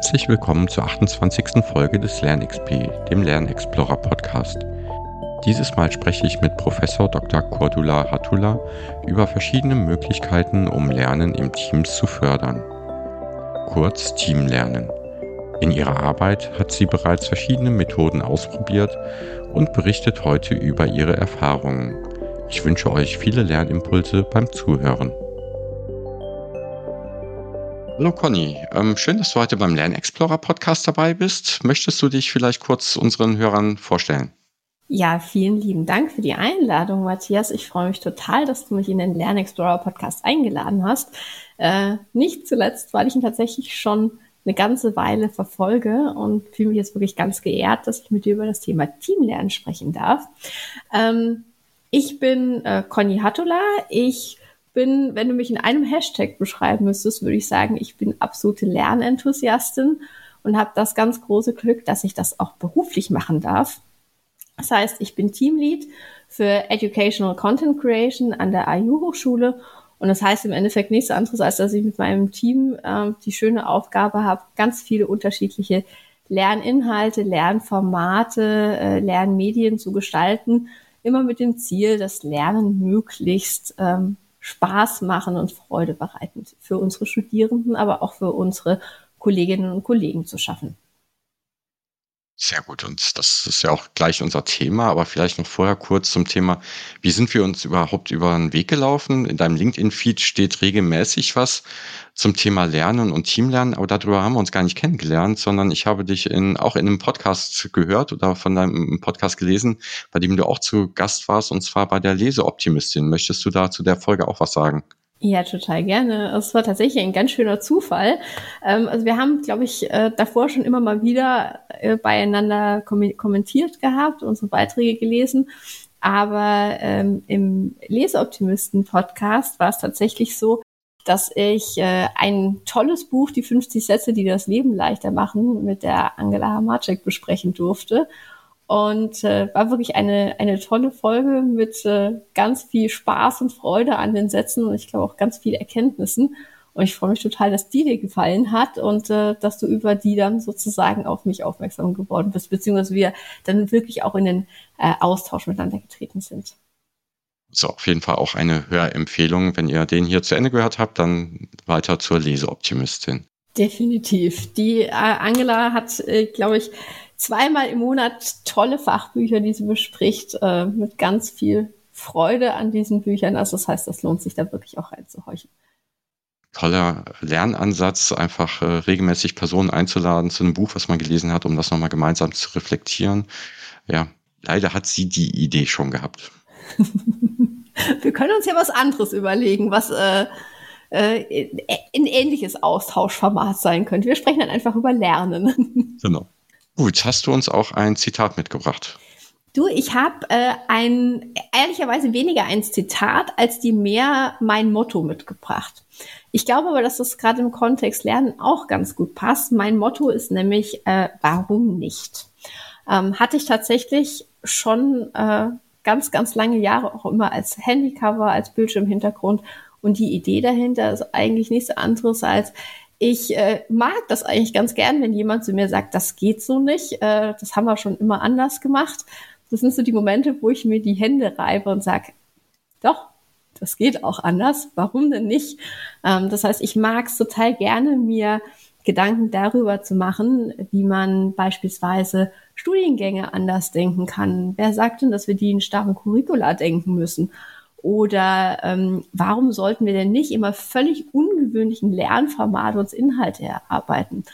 Herzlich willkommen zur 28. Folge des LernXP, dem Lernexplorer Podcast. Dieses Mal spreche ich mit Professor Dr. Cordula Hatula über verschiedene Möglichkeiten, um Lernen im Teams zu fördern. Kurz Teamlernen. In ihrer Arbeit hat sie bereits verschiedene Methoden ausprobiert und berichtet heute über ihre Erfahrungen. Ich wünsche euch viele Lernimpulse beim Zuhören. Hallo Conny, ähm, schön, dass du heute beim Lernexplorer Podcast dabei bist. Möchtest du dich vielleicht kurz unseren Hörern vorstellen? Ja, vielen lieben Dank für die Einladung, Matthias. Ich freue mich total, dass du mich in den Lernexplorer Podcast eingeladen hast. Äh, nicht zuletzt, weil ich ihn tatsächlich schon eine ganze Weile verfolge und fühle mich jetzt wirklich ganz geehrt, dass ich mit dir über das Thema Teamlernen sprechen darf. Ähm, ich bin äh, Conny Hattula. Ich bin, wenn du mich in einem Hashtag beschreiben müsstest, würde ich sagen, ich bin absolute Lernenthusiastin und habe das ganz große Glück, dass ich das auch beruflich machen darf. Das heißt, ich bin Teamlead für Educational Content Creation an der IU Hochschule und das heißt im Endeffekt nichts anderes, als dass ich mit meinem Team äh, die schöne Aufgabe habe, ganz viele unterschiedliche Lerninhalte, Lernformate, äh, Lernmedien zu gestalten, immer mit dem Ziel, das Lernen möglichst ähm, Spaß machen und Freude bereiten für unsere Studierenden, aber auch für unsere Kolleginnen und Kollegen zu schaffen. Sehr gut. Und das ist ja auch gleich unser Thema, aber vielleicht noch vorher kurz zum Thema, wie sind wir uns überhaupt über den Weg gelaufen? In deinem LinkedIn-Feed steht regelmäßig was zum Thema Lernen und Teamlernen, aber darüber haben wir uns gar nicht kennengelernt, sondern ich habe dich in, auch in einem Podcast gehört oder von deinem Podcast gelesen, bei dem du auch zu Gast warst, und zwar bei der Leseoptimistin. Möchtest du da zu der Folge auch was sagen? Ja, total gerne. Es war tatsächlich ein ganz schöner Zufall. Ähm, also wir haben, glaube ich, äh, davor schon immer mal wieder äh, beieinander kommentiert gehabt, unsere Beiträge gelesen. Aber ähm, im Leseoptimisten-Podcast war es tatsächlich so, dass ich äh, ein tolles Buch, die 50 Sätze, die das Leben leichter machen, mit der Angela Hamacek besprechen durfte. Und äh, war wirklich eine, eine tolle Folge mit äh, ganz viel Spaß und Freude an den Sätzen und ich glaube auch ganz viel Erkenntnissen. Und ich freue mich total, dass die dir gefallen hat und äh, dass du über die dann sozusagen auf mich aufmerksam geworden bist, beziehungsweise wir dann wirklich auch in den äh, Austausch miteinander getreten sind. So, auf jeden Fall auch eine Hörempfehlung. Wenn ihr den hier zu Ende gehört habt, dann weiter zur Leseoptimistin. Definitiv. Die äh, Angela hat, äh, glaube ich, zweimal im Monat tolle Fachbücher, die sie bespricht, äh, mit ganz viel Freude an diesen Büchern. Also das heißt, das lohnt sich da wirklich auch reinzuhorchen. Toller Lernansatz, einfach äh, regelmäßig Personen einzuladen zu einem Buch, was man gelesen hat, um das nochmal gemeinsam zu reflektieren. Ja, leider hat sie die Idee schon gehabt. Wir können uns ja was anderes überlegen, was äh, äh, ein ähnliches Austauschformat sein könnte. Wir sprechen dann einfach über Lernen. Genau. Gut, hast du uns auch ein Zitat mitgebracht? Du, ich habe äh, ein ehrlicherweise weniger ein Zitat als die mehr mein Motto mitgebracht. Ich glaube aber, dass das gerade im Kontext Lernen auch ganz gut passt. Mein Motto ist nämlich, äh, warum nicht? Ähm, hatte ich tatsächlich schon äh, ganz, ganz lange Jahre auch immer als Handycover, als Bildschirmhintergrund. Und die Idee dahinter ist eigentlich nichts anderes als, ich äh, mag das eigentlich ganz gern, wenn jemand zu mir sagt, das geht so nicht, äh, das haben wir schon immer anders gemacht. Das sind so die Momente, wo ich mir die Hände reibe und sage, doch, das geht auch anders, warum denn nicht? Ähm, das heißt, ich mag es total gerne, mir Gedanken darüber zu machen, wie man beispielsweise Studiengänge anders denken kann. Wer sagt denn, dass wir die in starren Curricula denken müssen? Oder ähm, warum sollten wir denn nicht immer völlig ungewöhnlichen Lernformate uns Inhalte erarbeiten?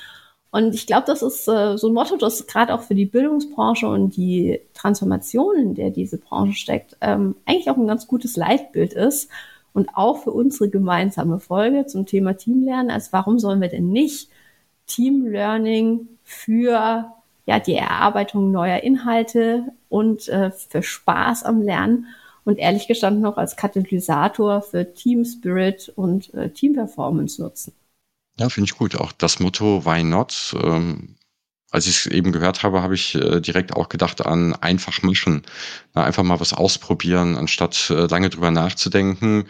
Und ich glaube, das ist äh, so ein Motto, das gerade auch für die Bildungsbranche und die Transformation, in der diese Branche steckt, ähm, eigentlich auch ein ganz gutes Leitbild ist. Und auch für unsere gemeinsame Folge zum Thema Teamlernen, als warum sollen wir denn nicht Team Learning für ja, die Erarbeitung neuer Inhalte und äh, für Spaß am Lernen und ehrlich gestanden auch als Katalysator für Team Spirit und äh, Team Performance nutzen. Ja, finde ich gut. Auch das Motto Why Not ähm, als ich es eben gehört habe, habe ich äh, direkt auch gedacht an einfach mischen. Na, einfach mal was ausprobieren, anstatt äh, lange drüber nachzudenken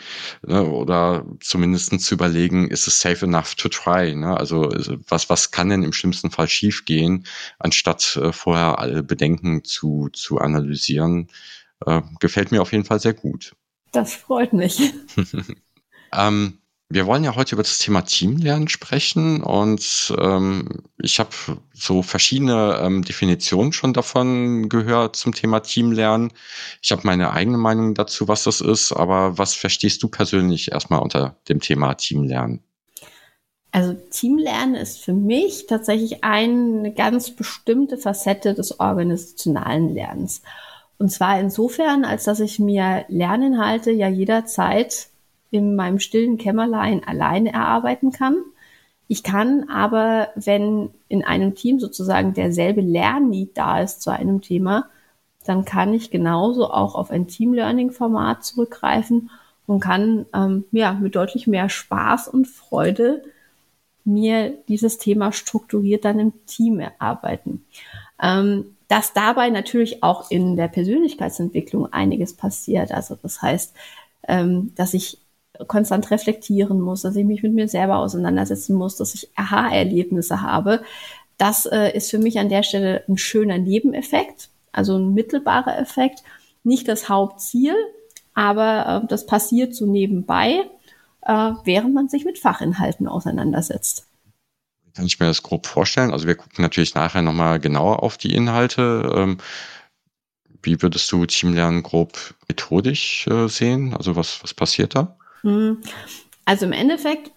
ne, oder zumindest zu überlegen, ist es safe enough to try? Ne? Also was, was kann denn im schlimmsten Fall schiefgehen, anstatt äh, vorher alle Bedenken zu, zu analysieren. Äh, gefällt mir auf jeden Fall sehr gut. Das freut mich. ähm, wir wollen ja heute über das Thema Teamlernen sprechen und ähm, ich habe so verschiedene ähm, Definitionen schon davon gehört zum Thema Teamlernen. Ich habe meine eigene Meinung dazu, was das ist, aber was verstehst du persönlich erstmal unter dem Thema Teamlernen? Also Teamlernen ist für mich tatsächlich eine ganz bestimmte Facette des organisationalen Lernens. Und zwar insofern, als dass ich mir Lerninhalte ja jederzeit in meinem stillen Kämmerlein alleine erarbeiten kann. Ich kann aber, wenn in einem Team sozusagen derselbe Lernneed da ist zu einem Thema, dann kann ich genauso auch auf ein Team-Learning-Format zurückgreifen und kann ähm, ja mit deutlich mehr Spaß und Freude mir dieses Thema strukturiert dann im Team erarbeiten. Ähm, dass dabei natürlich auch in der Persönlichkeitsentwicklung einiges passiert. Also das heißt, ähm, dass ich konstant reflektieren muss, dass ich mich mit mir selber auseinandersetzen muss, dass ich Aha-Erlebnisse habe. Das äh, ist für mich an der Stelle ein schöner Nebeneffekt, also ein mittelbarer Effekt, nicht das Hauptziel, aber äh, das passiert so nebenbei, äh, während man sich mit Fachinhalten auseinandersetzt. Kann ich mir das grob vorstellen? Also wir gucken natürlich nachher nochmal genauer auf die Inhalte. Ähm, wie würdest du Teamlernen grob methodisch äh, sehen? Also was, was passiert da? Hm. Also im Endeffekt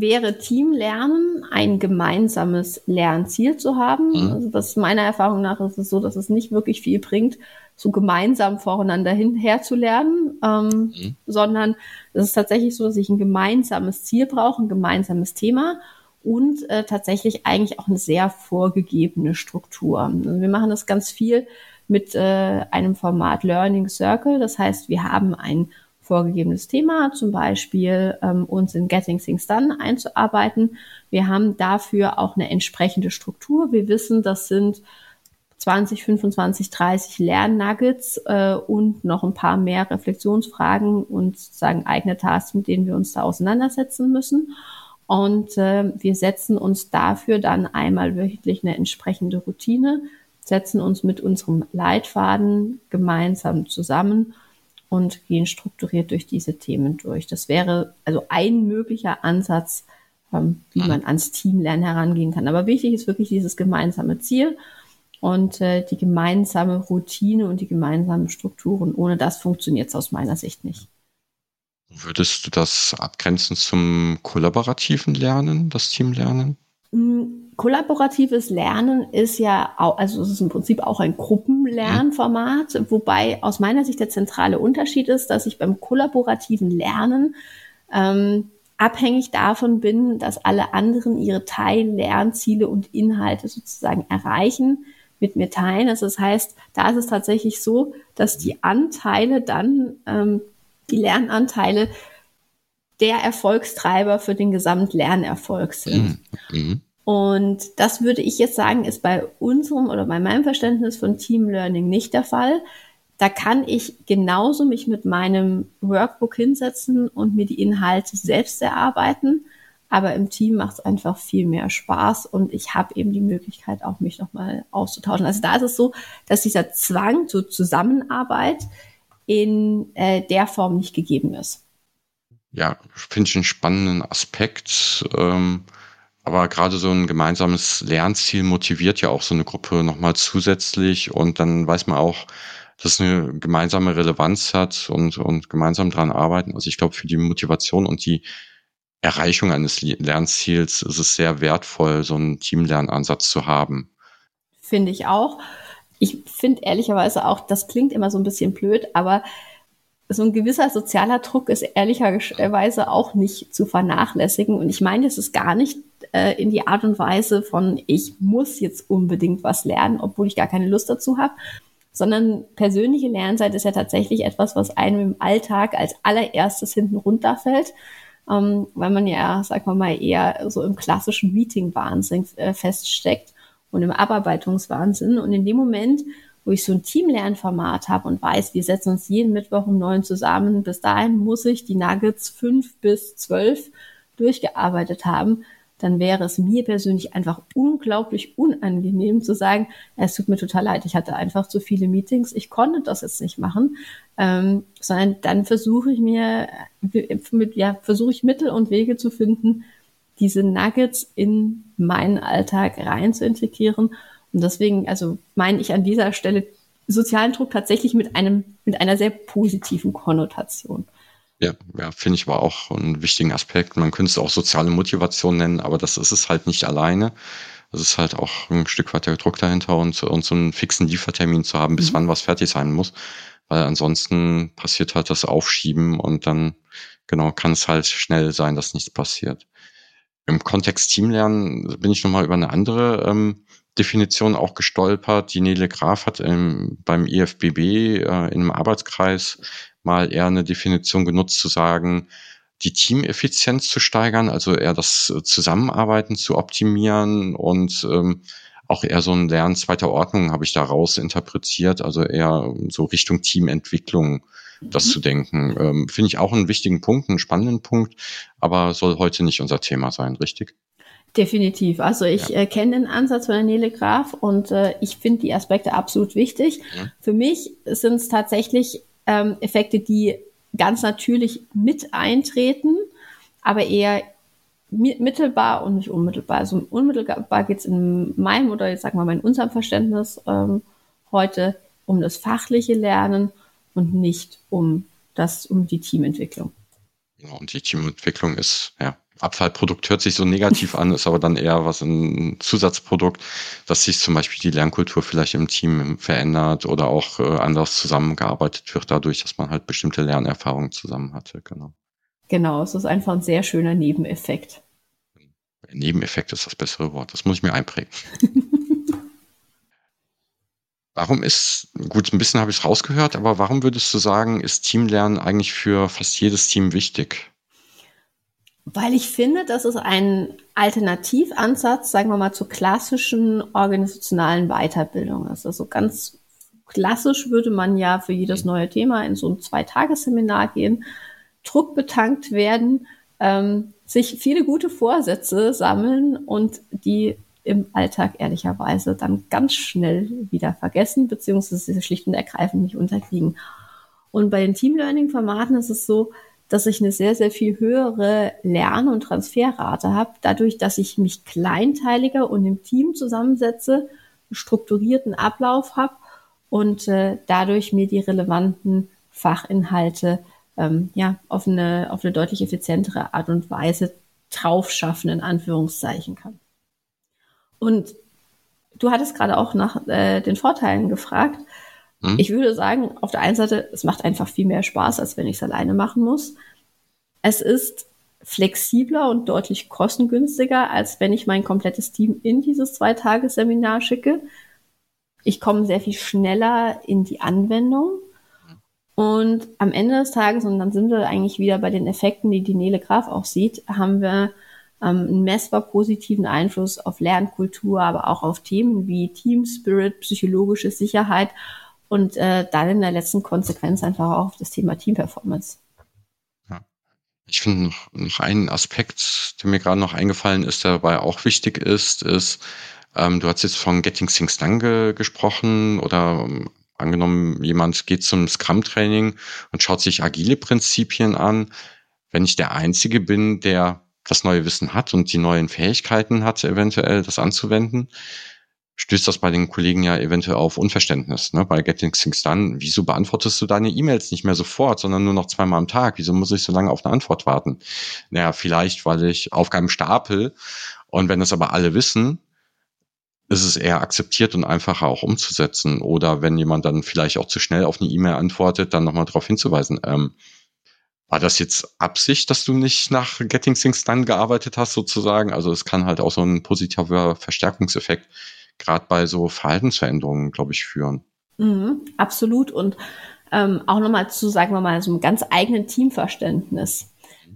wäre Teamlernen ein gemeinsames Lernziel zu haben. Mhm. Also das meiner Erfahrung nach ist es so, dass es nicht wirklich viel bringt, so gemeinsam voreinander hinher zu lernen, ähm, mhm. sondern es ist tatsächlich so, dass ich ein gemeinsames Ziel brauche, ein gemeinsames Thema und äh, tatsächlich eigentlich auch eine sehr vorgegebene Struktur. Also wir machen das ganz viel mit äh, einem Format Learning Circle. Das heißt, wir haben ein vorgegebenes Thema, zum Beispiel ähm, uns in Getting Things Done einzuarbeiten. Wir haben dafür auch eine entsprechende Struktur. Wir wissen, das sind 20, 25, 30 Lernnuggets äh, und noch ein paar mehr Reflexionsfragen und sozusagen eigene Tasks, mit denen wir uns da auseinandersetzen müssen. Und äh, wir setzen uns dafür dann einmal wöchentlich eine entsprechende Routine, setzen uns mit unserem Leitfaden gemeinsam zusammen und gehen strukturiert durch diese Themen durch. Das wäre also ein möglicher Ansatz, ähm, wie mhm. man ans Teamlernen herangehen kann. Aber wichtig ist wirklich dieses gemeinsame Ziel und äh, die gemeinsame Routine und die gemeinsamen Strukturen. Ohne das funktioniert es aus meiner Sicht nicht. Würdest du das abgrenzen zum kollaborativen Lernen, das Teamlernen? Mm, kollaboratives Lernen ist ja auch, also es ist im Prinzip auch ein Gruppenlernformat, mhm. wobei aus meiner Sicht der zentrale Unterschied ist, dass ich beim kollaborativen Lernen ähm, abhängig davon bin, dass alle anderen ihre Teil-Lernziele und Inhalte sozusagen erreichen, mit mir teilen. Also das heißt, da ist es tatsächlich so, dass die Anteile dann, ähm, die Lernanteile, der Erfolgstreiber für den Gesamtlernerfolg sind. Mhm. mhm. Und das würde ich jetzt sagen, ist bei unserem oder bei meinem Verständnis von Team Learning nicht der Fall. Da kann ich genauso mich mit meinem Workbook hinsetzen und mir die Inhalte selbst erarbeiten. Aber im Team macht es einfach viel mehr Spaß und ich habe eben die Möglichkeit, auch mich nochmal auszutauschen. Also da ist es so, dass dieser Zwang zur Zusammenarbeit in äh, der Form nicht gegeben ist. Ja, finde ich einen spannenden Aspekt. Ähm aber gerade so ein gemeinsames Lernziel motiviert ja auch so eine Gruppe nochmal zusätzlich und dann weiß man auch, dass es eine gemeinsame Relevanz hat und, und gemeinsam dran arbeiten. Also ich glaube, für die Motivation und die Erreichung eines Lernziels ist es sehr wertvoll, so einen Teamlernansatz zu haben. Finde ich auch. Ich finde ehrlicherweise auch, das klingt immer so ein bisschen blöd, aber so ein gewisser sozialer Druck ist ehrlicherweise auch nicht zu vernachlässigen. Und ich meine, es ist gar nicht äh, in die Art und Weise von, ich muss jetzt unbedingt was lernen, obwohl ich gar keine Lust dazu habe, sondern persönliche Lernzeit ist ja tatsächlich etwas, was einem im Alltag als allererstes hinten runterfällt, ähm, weil man ja, sagen wir mal, eher so im klassischen Meeting-Wahnsinn äh, feststeckt. Und im Abarbeitungswahnsinn. Und in dem Moment, wo ich so ein Teamlernformat habe und weiß, wir setzen uns jeden Mittwoch um neun zusammen, bis dahin muss ich die Nuggets fünf bis zwölf durchgearbeitet haben, dann wäre es mir persönlich einfach unglaublich unangenehm zu sagen, es tut mir total leid, ich hatte einfach zu viele Meetings, ich konnte das jetzt nicht machen, ähm, sondern dann versuche ich mir, ja, versuche ich Mittel und Wege zu finden, diese Nuggets in meinen Alltag rein zu integrieren. Und deswegen, also meine ich an dieser Stelle sozialen Druck tatsächlich mit einem, mit einer sehr positiven Konnotation. Ja, ja finde ich aber auch einen wichtigen Aspekt. Man könnte es auch soziale Motivation nennen, aber das ist es halt nicht alleine. Es ist halt auch ein Stück weit der Druck dahinter und, und so einen fixen Liefertermin zu haben, bis mhm. wann was fertig sein muss. Weil ansonsten passiert halt das Aufschieben und dann, genau, kann es halt schnell sein, dass nichts passiert. Im Kontext Teamlernen bin ich nochmal über eine andere ähm, Definition auch gestolpert. Die Nele Graf hat im, beim IFBB äh, in einem Arbeitskreis mal eher eine Definition genutzt zu sagen, die Teameffizienz zu steigern, also eher das Zusammenarbeiten zu optimieren und ähm, auch eher so ein Lernen zweiter Ordnung habe ich daraus interpretiert, also eher so Richtung Teamentwicklung das mhm. zu denken. Ähm, Finde ich auch einen wichtigen Punkt, einen spannenden Punkt, aber soll heute nicht unser Thema sein, richtig? Definitiv. Also ich ja. äh, kenne den Ansatz von der Nele Graf und äh, ich finde die Aspekte absolut wichtig. Ja. Für mich sind es tatsächlich ähm, Effekte, die ganz natürlich mit eintreten, aber eher mittelbar und nicht unmittelbar. Also unmittelbar geht es in meinem oder jetzt sagen wir mal in unserem Verständnis ähm, heute um das fachliche Lernen und nicht um das, um die Teamentwicklung. Ja, und die Teamentwicklung ist, ja, Abfallprodukt hört sich so negativ an, ist aber dann eher was ein Zusatzprodukt, dass sich zum Beispiel die Lernkultur vielleicht im Team verändert oder auch äh, anders zusammengearbeitet wird, dadurch, dass man halt bestimmte Lernerfahrungen zusammen hatte. Genau. Genau, es ist einfach ein sehr schöner Nebeneffekt. Nebeneffekt ist das bessere Wort. Das muss ich mir einprägen. warum ist, gut, ein bisschen habe ich es rausgehört, aber warum würdest du sagen, ist Teamlernen eigentlich für fast jedes Team wichtig? Weil ich finde, das ist ein Alternativansatz, sagen wir mal, zur klassischen organisationalen Weiterbildung ist. Also ganz klassisch würde man ja für jedes neue Thema in so ein Zweitagesseminar gehen, druckbetankt werden, ähm, sich viele gute Vorsätze sammeln und die im Alltag ehrlicherweise dann ganz schnell wieder vergessen, beziehungsweise schlicht und ergreifend nicht unterkriegen. Und bei den Team Learning Formaten ist es so, dass ich eine sehr, sehr viel höhere Lern- und Transferrate habe, dadurch, dass ich mich kleinteiliger und im Team zusammensetze, einen strukturierten Ablauf habe und äh, dadurch mir die relevanten Fachinhalte ähm, ja, auf eine, auf eine deutlich effizientere Art und Weise drauf schaffen, in Anführungszeichen kann. Und du hattest gerade auch nach äh, den Vorteilen gefragt. Hm? Ich würde sagen, auf der einen Seite, es macht einfach viel mehr Spaß, als wenn ich es alleine machen muss. Es ist flexibler und deutlich kostengünstiger, als wenn ich mein komplettes Team in dieses Zwei-Tage-Seminar schicke. Ich komme sehr viel schneller in die Anwendung. Und am Ende des Tages, und dann sind wir eigentlich wieder bei den Effekten, die die Nele Graf auch sieht, haben wir einen messbar positiven Einfluss auf Lernkultur, aber auch auf Themen wie Team Spirit, psychologische Sicherheit und äh, dann in der letzten Konsequenz einfach auch auf das Thema Team Performance. Ja. Ich finde noch, noch einen Aspekt, der mir gerade noch eingefallen ist, der dabei auch wichtig ist, ist, ähm, du hast jetzt von Getting Things Done ge gesprochen oder ähm, Angenommen, jemand geht zum Scrum-Training und schaut sich agile Prinzipien an. Wenn ich der Einzige bin, der das neue Wissen hat und die neuen Fähigkeiten hat, eventuell das anzuwenden, stößt das bei den Kollegen ja eventuell auf Unverständnis. Ne? Bei Getting Things Done, wieso beantwortest du deine E-Mails nicht mehr sofort, sondern nur noch zweimal am Tag? Wieso muss ich so lange auf eine Antwort warten? Naja, vielleicht, weil ich Aufgaben stapel und wenn das aber alle wissen, ist es eher akzeptiert und einfacher auch umzusetzen. Oder wenn jemand dann vielleicht auch zu schnell auf eine E-Mail antwortet, dann nochmal darauf hinzuweisen. Ähm, war das jetzt Absicht, dass du nicht nach Getting Things Done gearbeitet hast, sozusagen? Also es kann halt auch so ein positiver Verstärkungseffekt gerade bei so Verhaltensveränderungen, glaube ich, führen. Mhm, absolut. Und ähm, auch nochmal zu, sagen wir mal, so einem ganz eigenen Teamverständnis.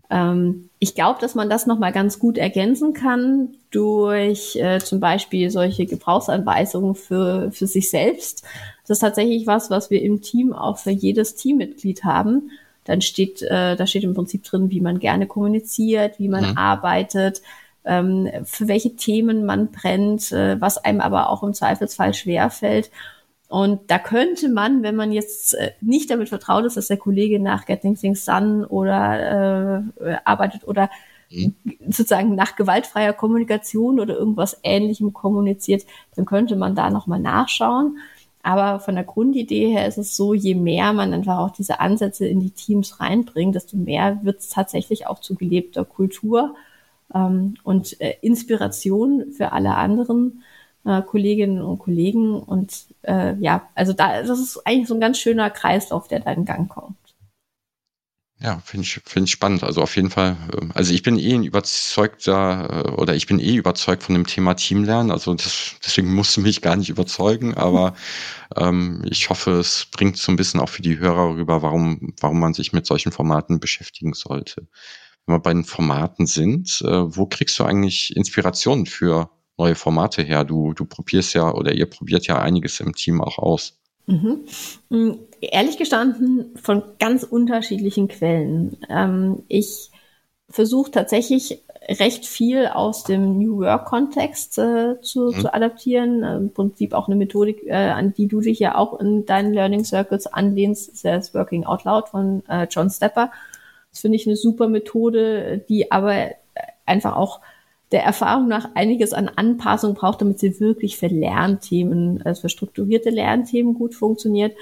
Ähm, ich glaube, dass man das nochmal ganz gut ergänzen kann durch äh, zum Beispiel solche Gebrauchsanweisungen für, für sich selbst. Das ist tatsächlich was, was wir im Team auch für jedes Teammitglied haben. Dann steht, äh, da steht im Prinzip drin, wie man gerne kommuniziert, wie man mhm. arbeitet, ähm, für welche Themen man brennt, äh, was einem aber auch im Zweifelsfall schwerfällt. Und da könnte man, wenn man jetzt äh, nicht damit vertraut ist, dass der Kollege nach Getting Things Done oder äh, arbeitet oder mhm. sozusagen nach gewaltfreier Kommunikation oder irgendwas Ähnlichem kommuniziert, dann könnte man da nochmal nachschauen. Aber von der Grundidee her ist es so, je mehr man einfach auch diese Ansätze in die Teams reinbringt, desto mehr wird es tatsächlich auch zu gelebter Kultur ähm, und äh, Inspiration für alle anderen äh, Kolleginnen und Kollegen. Und äh, ja, also da, das ist eigentlich so ein ganz schöner Kreislauf, der da in Gang kommt. Ja, finde ich, finde ich spannend. Also auf jeden Fall, ähm, also ich bin eh ein überzeugter äh, oder ich bin eh überzeugt von dem Thema Teamlernen. Also das, deswegen du mich gar nicht überzeugen, aber ähm, ich hoffe, es bringt so ein bisschen auch für die Hörer rüber, warum, warum man sich mit solchen Formaten beschäftigen sollte. Wenn wir bei den Formaten sind, äh, wo kriegst du eigentlich Inspirationen für neue Formate her? Du, du probierst ja oder ihr probiert ja einiges im Team auch aus. Mhm. Mm, ehrlich gestanden von ganz unterschiedlichen Quellen. Ähm, ich versuche tatsächlich recht viel aus dem New Work-Kontext äh, zu, mhm. zu adaptieren. Äh, Im Prinzip auch eine Methodik, äh, an die du dich ja auch in deinen Learning Circles anlehnst, ist das Working Out Loud von äh, John Stepper. Das finde ich eine super Methode, die aber einfach auch der Erfahrung nach einiges an Anpassung braucht, damit sie wirklich für Lernthemen, also für strukturierte Lernthemen gut funktioniert.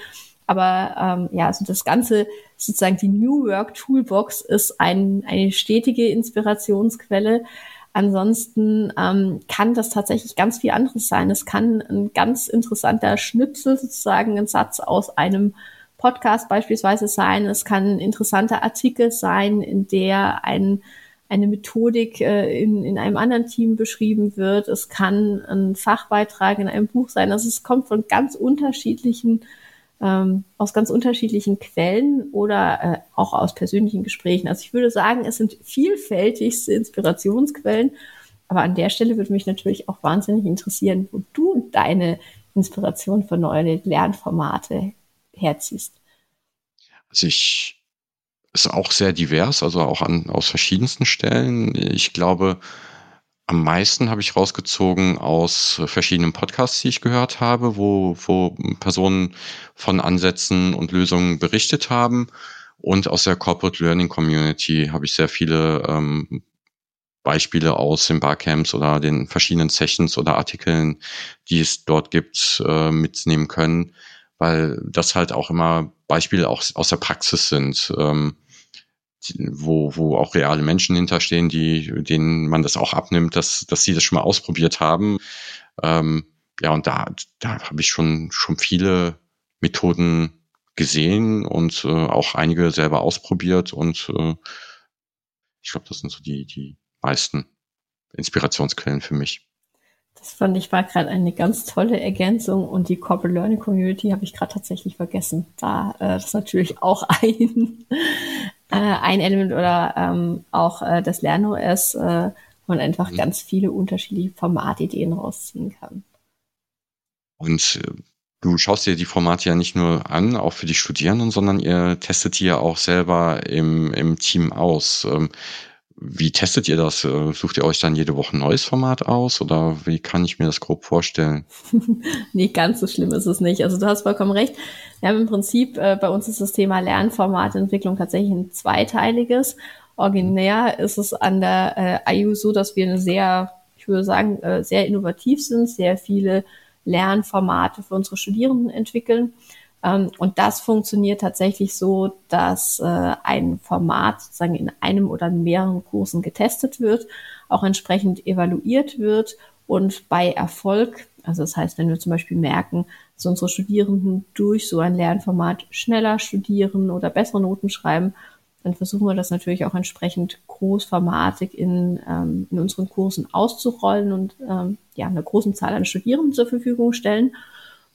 Aber ähm, ja, also das Ganze, sozusagen die New Work Toolbox ist ein, eine stetige Inspirationsquelle. Ansonsten ähm, kann das tatsächlich ganz viel anderes sein. Es kann ein ganz interessanter Schnipsel, sozusagen ein Satz aus einem Podcast beispielsweise sein. Es kann ein interessanter Artikel sein, in der ein eine Methodik äh, in, in einem anderen Team beschrieben wird. Es kann ein Fachbeitrag in einem Buch sein. Also es kommt von ganz unterschiedlichen, ähm, aus ganz unterschiedlichen Quellen oder äh, auch aus persönlichen Gesprächen. Also ich würde sagen, es sind vielfältigste Inspirationsquellen. Aber an der Stelle würde mich natürlich auch wahnsinnig interessieren, wo du deine Inspiration für neue Lernformate herziehst. Also ich ist auch sehr divers, also auch an, aus verschiedensten Stellen. Ich glaube, am meisten habe ich rausgezogen aus verschiedenen Podcasts, die ich gehört habe, wo, wo Personen von Ansätzen und Lösungen berichtet haben. Und aus der Corporate Learning Community habe ich sehr viele ähm, Beispiele aus den Barcamps oder den verschiedenen Sessions oder Artikeln, die es dort gibt, äh, mitnehmen können, weil das halt auch immer Beispiele auch aus der Praxis sind. Ähm, wo, wo auch reale Menschen hinterstehen, die, denen man das auch abnimmt, dass, dass sie das schon mal ausprobiert haben. Ähm, ja, und da, da habe ich schon, schon viele Methoden gesehen und äh, auch einige selber ausprobiert und äh, ich glaube, das sind so die, die meisten Inspirationsquellen für mich. Das fand ich war gerade eine ganz tolle Ergänzung und die Corporate Learning Community habe ich gerade tatsächlich vergessen. Da äh, das ist natürlich auch ein äh, ein Element oder ähm, auch äh, das LernOS, äh, wo man einfach mhm. ganz viele unterschiedliche Formatideen rausziehen kann. Und äh, du schaust dir die Formate ja nicht nur an, auch für die Studierenden, sondern ihr testet die ja auch selber im, im Team aus. Ähm, wie testet ihr das? Äh, sucht ihr euch dann jede Woche ein neues Format aus oder wie kann ich mir das grob vorstellen? nee, ganz so schlimm ist es nicht. Also du hast vollkommen recht. Wir haben im Prinzip, äh, bei uns ist das Thema Lernformatentwicklung tatsächlich ein zweiteiliges. Originär ist es an der äh, IU so, dass wir eine sehr, ich würde sagen, äh, sehr innovativ sind, sehr viele Lernformate für unsere Studierenden entwickeln. Ähm, und das funktioniert tatsächlich so, dass äh, ein Format sozusagen in einem oder mehreren Kursen getestet wird, auch entsprechend evaluiert wird und bei Erfolg, also das heißt, wenn wir zum Beispiel merken, dass unsere Studierenden durch so ein Lernformat schneller studieren oder bessere Noten schreiben, dann versuchen wir das natürlich auch entsprechend großformatig in, ähm, in unseren Kursen auszurollen und ähm, ja, einer großen Zahl an Studierenden zur Verfügung stellen.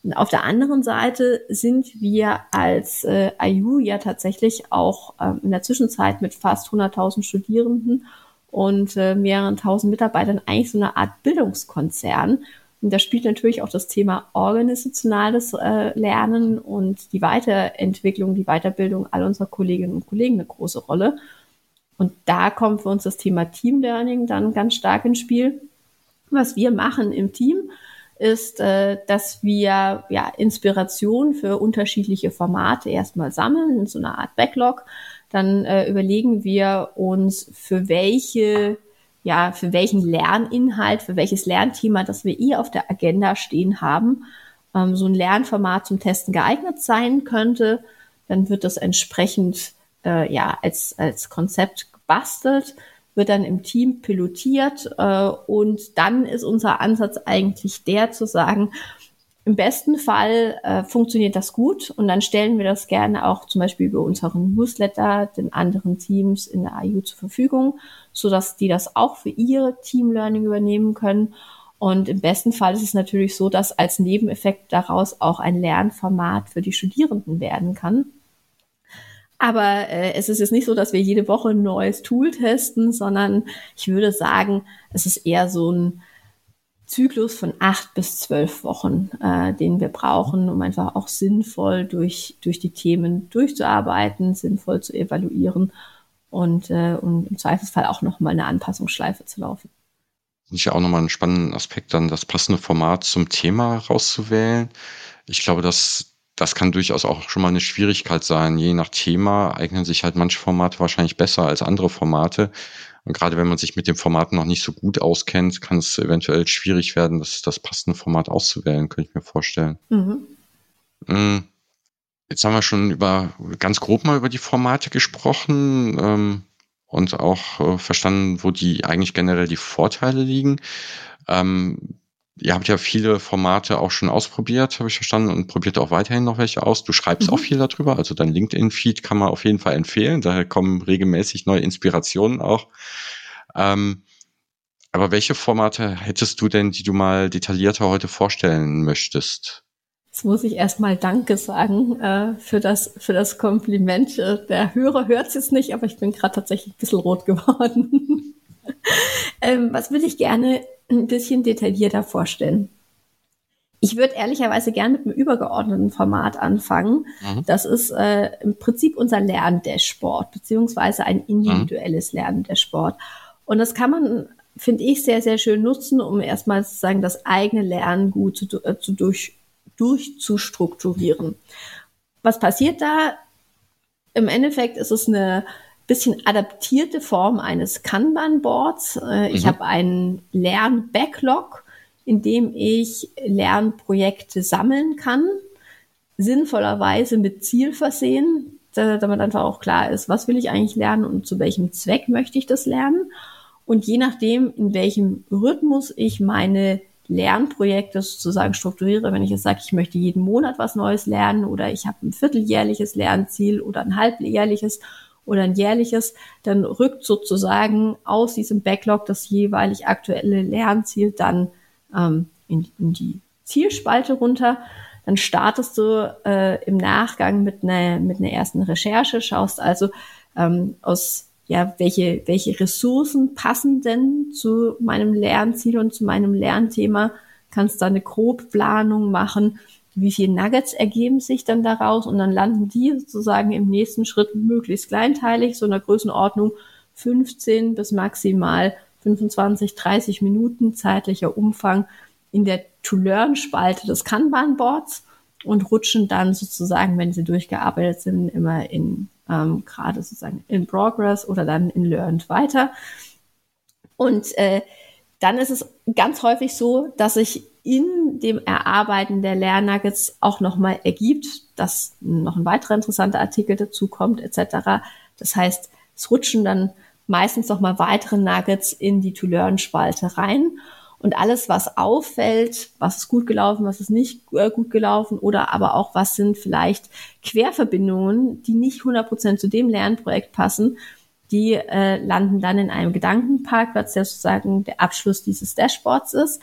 Und auf der anderen Seite sind wir als äh, IU ja tatsächlich auch äh, in der Zwischenzeit mit fast 100.000 Studierenden und äh, mehreren tausend Mitarbeitern eigentlich so eine Art Bildungskonzern. Und da spielt natürlich auch das Thema organisationales äh, Lernen und die Weiterentwicklung, die Weiterbildung all unserer Kolleginnen und Kollegen eine große Rolle. Und da kommt für uns das Thema Team Learning dann ganz stark ins Spiel. Was wir machen im Team, ist, äh, dass wir ja Inspiration für unterschiedliche Formate erstmal sammeln, in so einer Art Backlog. Dann äh, überlegen wir uns, für welche, ja, für welchen Lerninhalt, für welches Lernthema, das wir eh auf der Agenda stehen haben, ähm, so ein Lernformat zum Testen geeignet sein könnte. Dann wird das entsprechend äh, ja als, als Konzept gebastelt wird dann im Team pilotiert äh, und dann ist unser Ansatz eigentlich der zu sagen, im besten Fall äh, funktioniert das gut und dann stellen wir das gerne auch zum Beispiel über unseren Newsletter den anderen Teams in der IU zur Verfügung, so dass die das auch für ihr Team Learning übernehmen können. Und im besten Fall ist es natürlich so, dass als Nebeneffekt daraus auch ein Lernformat für die Studierenden werden kann. Aber äh, es ist jetzt nicht so, dass wir jede Woche ein neues Tool testen, sondern ich würde sagen, es ist eher so ein Zyklus von acht bis zwölf Wochen, äh, den wir brauchen, um einfach auch sinnvoll durch, durch die Themen durchzuarbeiten, sinnvoll zu evaluieren und, äh, und im Zweifelsfall auch nochmal eine Anpassungsschleife zu laufen. Ich ja auch nochmal einen spannenden Aspekt, dann das passende Format zum Thema rauszuwählen. Ich glaube, dass das kann durchaus auch schon mal eine Schwierigkeit sein. Je nach Thema eignen sich halt manche Formate wahrscheinlich besser als andere Formate. Und gerade wenn man sich mit dem Format noch nicht so gut auskennt, kann es eventuell schwierig werden, das, das passende Format auszuwählen, könnte ich mir vorstellen. Mhm. Mm. Jetzt haben wir schon über ganz grob mal über die Formate gesprochen ähm, und auch äh, verstanden, wo die eigentlich generell die Vorteile liegen. Ähm, ihr habt ja viele Formate auch schon ausprobiert, habe ich verstanden, und probiert auch weiterhin noch welche aus. Du schreibst mhm. auch viel darüber, also dein LinkedIn-Feed kann man auf jeden Fall empfehlen. Da kommen regelmäßig neue Inspirationen auch. Ähm, aber welche Formate hättest du denn, die du mal detaillierter heute vorstellen möchtest? Jetzt muss ich erstmal Danke sagen äh, für, das, für das Kompliment. Äh, der Hörer hört es jetzt nicht, aber ich bin gerade tatsächlich ein bisschen rot geworden. ähm, was würde ich gerne ein bisschen detaillierter vorstellen. Ich würde ehrlicherweise gerne mit einem übergeordneten Format anfangen. Mhm. Das ist äh, im Prinzip unser Lerndashboard, beziehungsweise ein individuelles mhm. Lerndashboard. Und das kann man, finde ich, sehr, sehr schön nutzen, um erstmal sozusagen das eigene Lernen gut zu, äh, zu durch, durchzustrukturieren. Was passiert da? Im Endeffekt ist es eine bisschen adaptierte Form eines Kanban-Boards. Äh, ich mhm. habe einen Lern-Backlog, in dem ich Lernprojekte sammeln kann, sinnvollerweise mit Ziel versehen, damit einfach auch klar ist, was will ich eigentlich lernen und zu welchem Zweck möchte ich das lernen. Und je nachdem, in welchem Rhythmus ich meine Lernprojekte sozusagen strukturiere, wenn ich jetzt sage, ich möchte jeden Monat was Neues lernen oder ich habe ein vierteljährliches Lernziel oder ein halbjährliches oder ein jährliches, dann rückt sozusagen aus diesem Backlog das jeweilig aktuelle Lernziel dann ähm, in, in die Zielspalte runter. Dann startest du äh, im Nachgang mit einer mit einer ersten Recherche, schaust also ähm, aus ja, welche, welche Ressourcen passen denn zu meinem Lernziel und zu meinem Lernthema, kannst da eine Grobplanung machen, wie viele Nuggets ergeben sich dann daraus und dann landen die sozusagen im nächsten Schritt möglichst kleinteilig, so in der Größenordnung 15 bis maximal 25, 30 Minuten zeitlicher Umfang in der To-Learn-Spalte des Kanban-Boards und rutschen dann sozusagen, wenn sie durchgearbeitet sind, immer in ähm, gerade sozusagen in Progress oder dann in Learned weiter. Und äh, dann ist es ganz häufig so, dass ich in dem Erarbeiten der Lernnuggets auch nochmal ergibt, dass noch ein weiterer interessanter Artikel dazu kommt, etc. Das heißt, es rutschen dann meistens nochmal weitere Nuggets in die To-Learn-Spalte rein. Und alles, was auffällt, was ist gut gelaufen, was ist nicht äh, gut gelaufen oder aber auch was sind vielleicht Querverbindungen, die nicht 100% zu dem Lernprojekt passen, die äh, landen dann in einem Gedankenparkplatz, der sozusagen der Abschluss dieses Dashboards ist.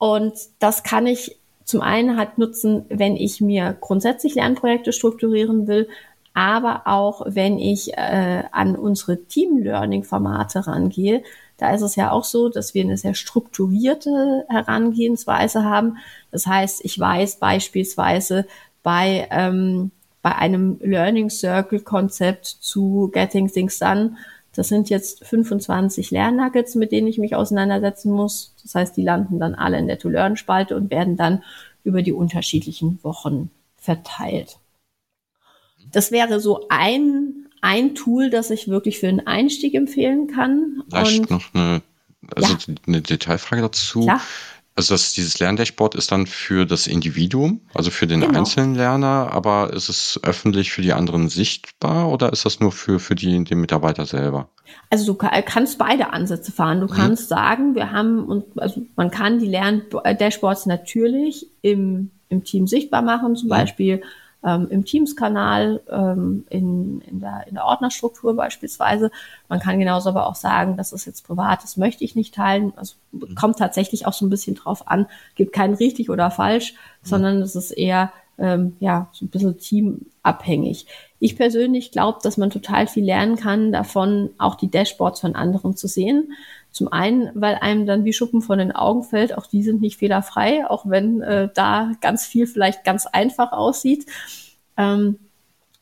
Und das kann ich zum einen hat Nutzen, wenn ich mir grundsätzlich Lernprojekte strukturieren will, aber auch wenn ich äh, an unsere Team-Learning-Formate rangehe. Da ist es ja auch so, dass wir eine sehr strukturierte Herangehensweise haben. Das heißt, ich weiß beispielsweise bei, ähm, bei einem Learning Circle-Konzept zu Getting Things Done, das sind jetzt 25 Lernnuggets, mit denen ich mich auseinandersetzen muss. Das heißt, die landen dann alle in der To-Learn-Spalte und werden dann über die unterschiedlichen Wochen verteilt. Das wäre so ein, ein Tool, das ich wirklich für einen Einstieg empfehlen kann. Vielleicht und, noch eine, also ja. eine Detailfrage dazu. Klar. Also das, dieses Lerndashboard ist dann für das Individuum, also für den genau. einzelnen Lerner, aber ist es öffentlich für die anderen sichtbar oder ist das nur für, für die, den Mitarbeiter selber? Also du kannst beide Ansätze fahren. Du mhm. kannst sagen, wir haben, und also man kann die Lerndashboards natürlich im, im Team sichtbar machen, zum mhm. Beispiel ähm, im Teams-Kanal, ähm, in, in, der, in der Ordnerstruktur beispielsweise. Man kann genauso aber auch sagen, das ist jetzt privat, das möchte ich nicht teilen. Also mhm. kommt tatsächlich auch so ein bisschen drauf an, gibt kein richtig oder falsch, mhm. sondern es ist eher ähm, ja so ein bisschen teamabhängig. Ich persönlich glaube, dass man total viel lernen kann, davon auch die Dashboards von anderen zu sehen. Zum einen, weil einem dann wie Schuppen von den Augen fällt, auch die sind nicht fehlerfrei, auch wenn äh, da ganz viel vielleicht ganz einfach aussieht. Ähm,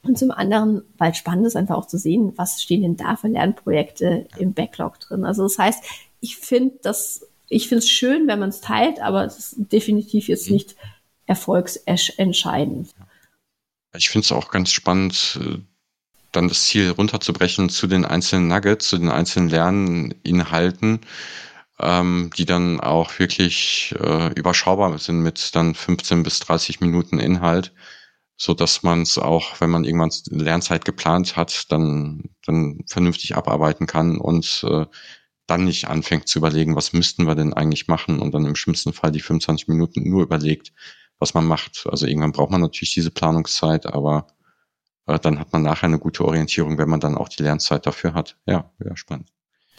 und zum anderen, weil spannend ist einfach auch zu sehen, was stehen denn da für Lernprojekte im Backlog drin. Also das heißt, ich finde das, ich finde es schön, wenn man es teilt, aber es ist definitiv jetzt mhm. nicht erfolgsentscheidend. Ich finde es auch ganz spannend, äh, dann das Ziel runterzubrechen zu den einzelnen Nuggets, zu den einzelnen Lerninhalten, ähm, die dann auch wirklich äh, überschaubar sind mit dann 15 bis 30 Minuten Inhalt, so dass man es auch, wenn man irgendwann Lernzeit geplant hat, dann dann vernünftig abarbeiten kann und äh, dann nicht anfängt zu überlegen, was müssten wir denn eigentlich machen und dann im schlimmsten Fall die 25 Minuten nur überlegt, was man macht. Also irgendwann braucht man natürlich diese Planungszeit, aber dann hat man nachher eine gute Orientierung, wenn man dann auch die Lernzeit dafür hat. Ja, ja, spannend.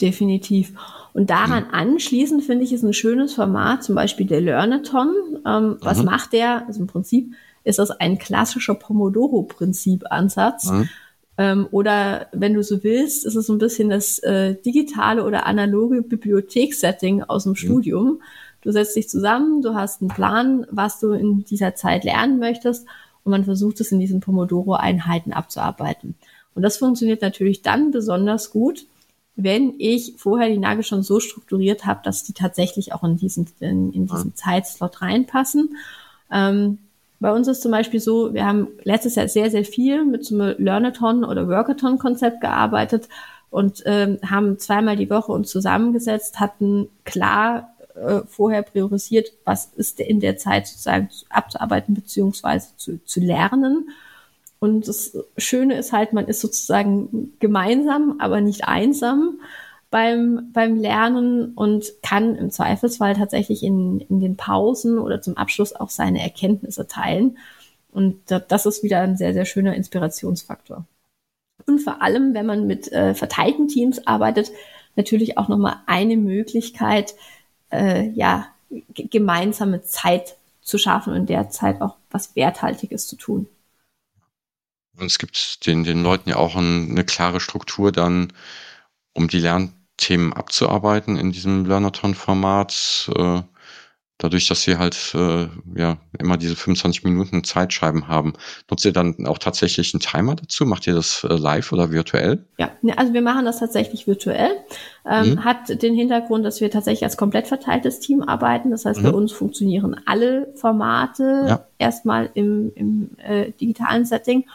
Definitiv. Und daran mhm. anschließend finde ich es ein schönes Format, zum Beispiel der Learnathon. Ähm, was mhm. macht der? Also im Prinzip ist das ein klassischer Pomodoro-Prinzip-Ansatz. Mhm. Ähm, oder wenn du so willst, ist es so ein bisschen das äh, digitale oder analoge Bibliothekssetting aus dem mhm. Studium. Du setzt dich zusammen, du hast einen Plan, was du in dieser Zeit lernen möchtest und man versucht es in diesen Pomodoro-Einheiten abzuarbeiten. Und das funktioniert natürlich dann besonders gut, wenn ich vorher die Nagel schon so strukturiert habe, dass die tatsächlich auch in diesen, in, in diesen Zeitslot reinpassen. Ähm, bei uns ist zum Beispiel so, wir haben letztes Jahr sehr, sehr viel mit so einem Learnathon oder Workathon-Konzept gearbeitet und ähm, haben zweimal die Woche uns zusammengesetzt, hatten klar äh, vorher priorisiert, was ist in der Zeit sozusagen abzuarbeiten beziehungsweise zu, zu lernen. Und das Schöne ist halt, man ist sozusagen gemeinsam, aber nicht einsam beim, beim Lernen und kann im Zweifelsfall tatsächlich in, in den Pausen oder zum Abschluss auch seine Erkenntnisse teilen. Und das ist wieder ein sehr, sehr schöner Inspirationsfaktor. Und vor allem, wenn man mit äh, verteilten Teams arbeitet, natürlich auch nochmal eine Möglichkeit, äh, ja, gemeinsame Zeit zu schaffen und derzeit auch was Werthaltiges zu tun. Und es gibt den, den Leuten ja auch ein, eine klare Struktur dann, um die Lernthemen abzuarbeiten in diesem Learnathon-Format. Äh, dadurch, dass sie halt äh, ja immer diese 25 Minuten Zeitscheiben haben, nutzt ihr dann auch tatsächlich einen Timer dazu? Macht ihr das äh, live oder virtuell? Ja, ne, also wir machen das tatsächlich virtuell. Ähm, mhm. Hat den Hintergrund, dass wir tatsächlich als komplett verteiltes Team arbeiten. Das heißt, mhm. bei uns funktionieren alle Formate ja. erstmal im, im äh, digitalen Setting.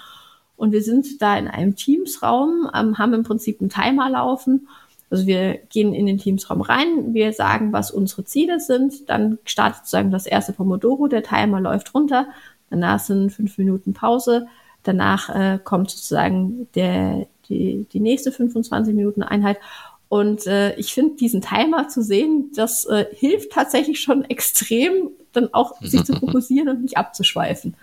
Und wir sind da in einem Teamsraum, ähm, haben im Prinzip einen Timer laufen also wir gehen in den Teamsraum rein, wir sagen, was unsere Ziele sind, dann startet sozusagen das erste Pomodoro, der Timer läuft runter, danach sind fünf Minuten Pause, danach äh, kommt sozusagen der, die, die nächste 25 Minuten Einheit und äh, ich finde, diesen Timer zu sehen, das äh, hilft tatsächlich schon extrem, dann auch sich zu fokussieren und nicht abzuschweifen.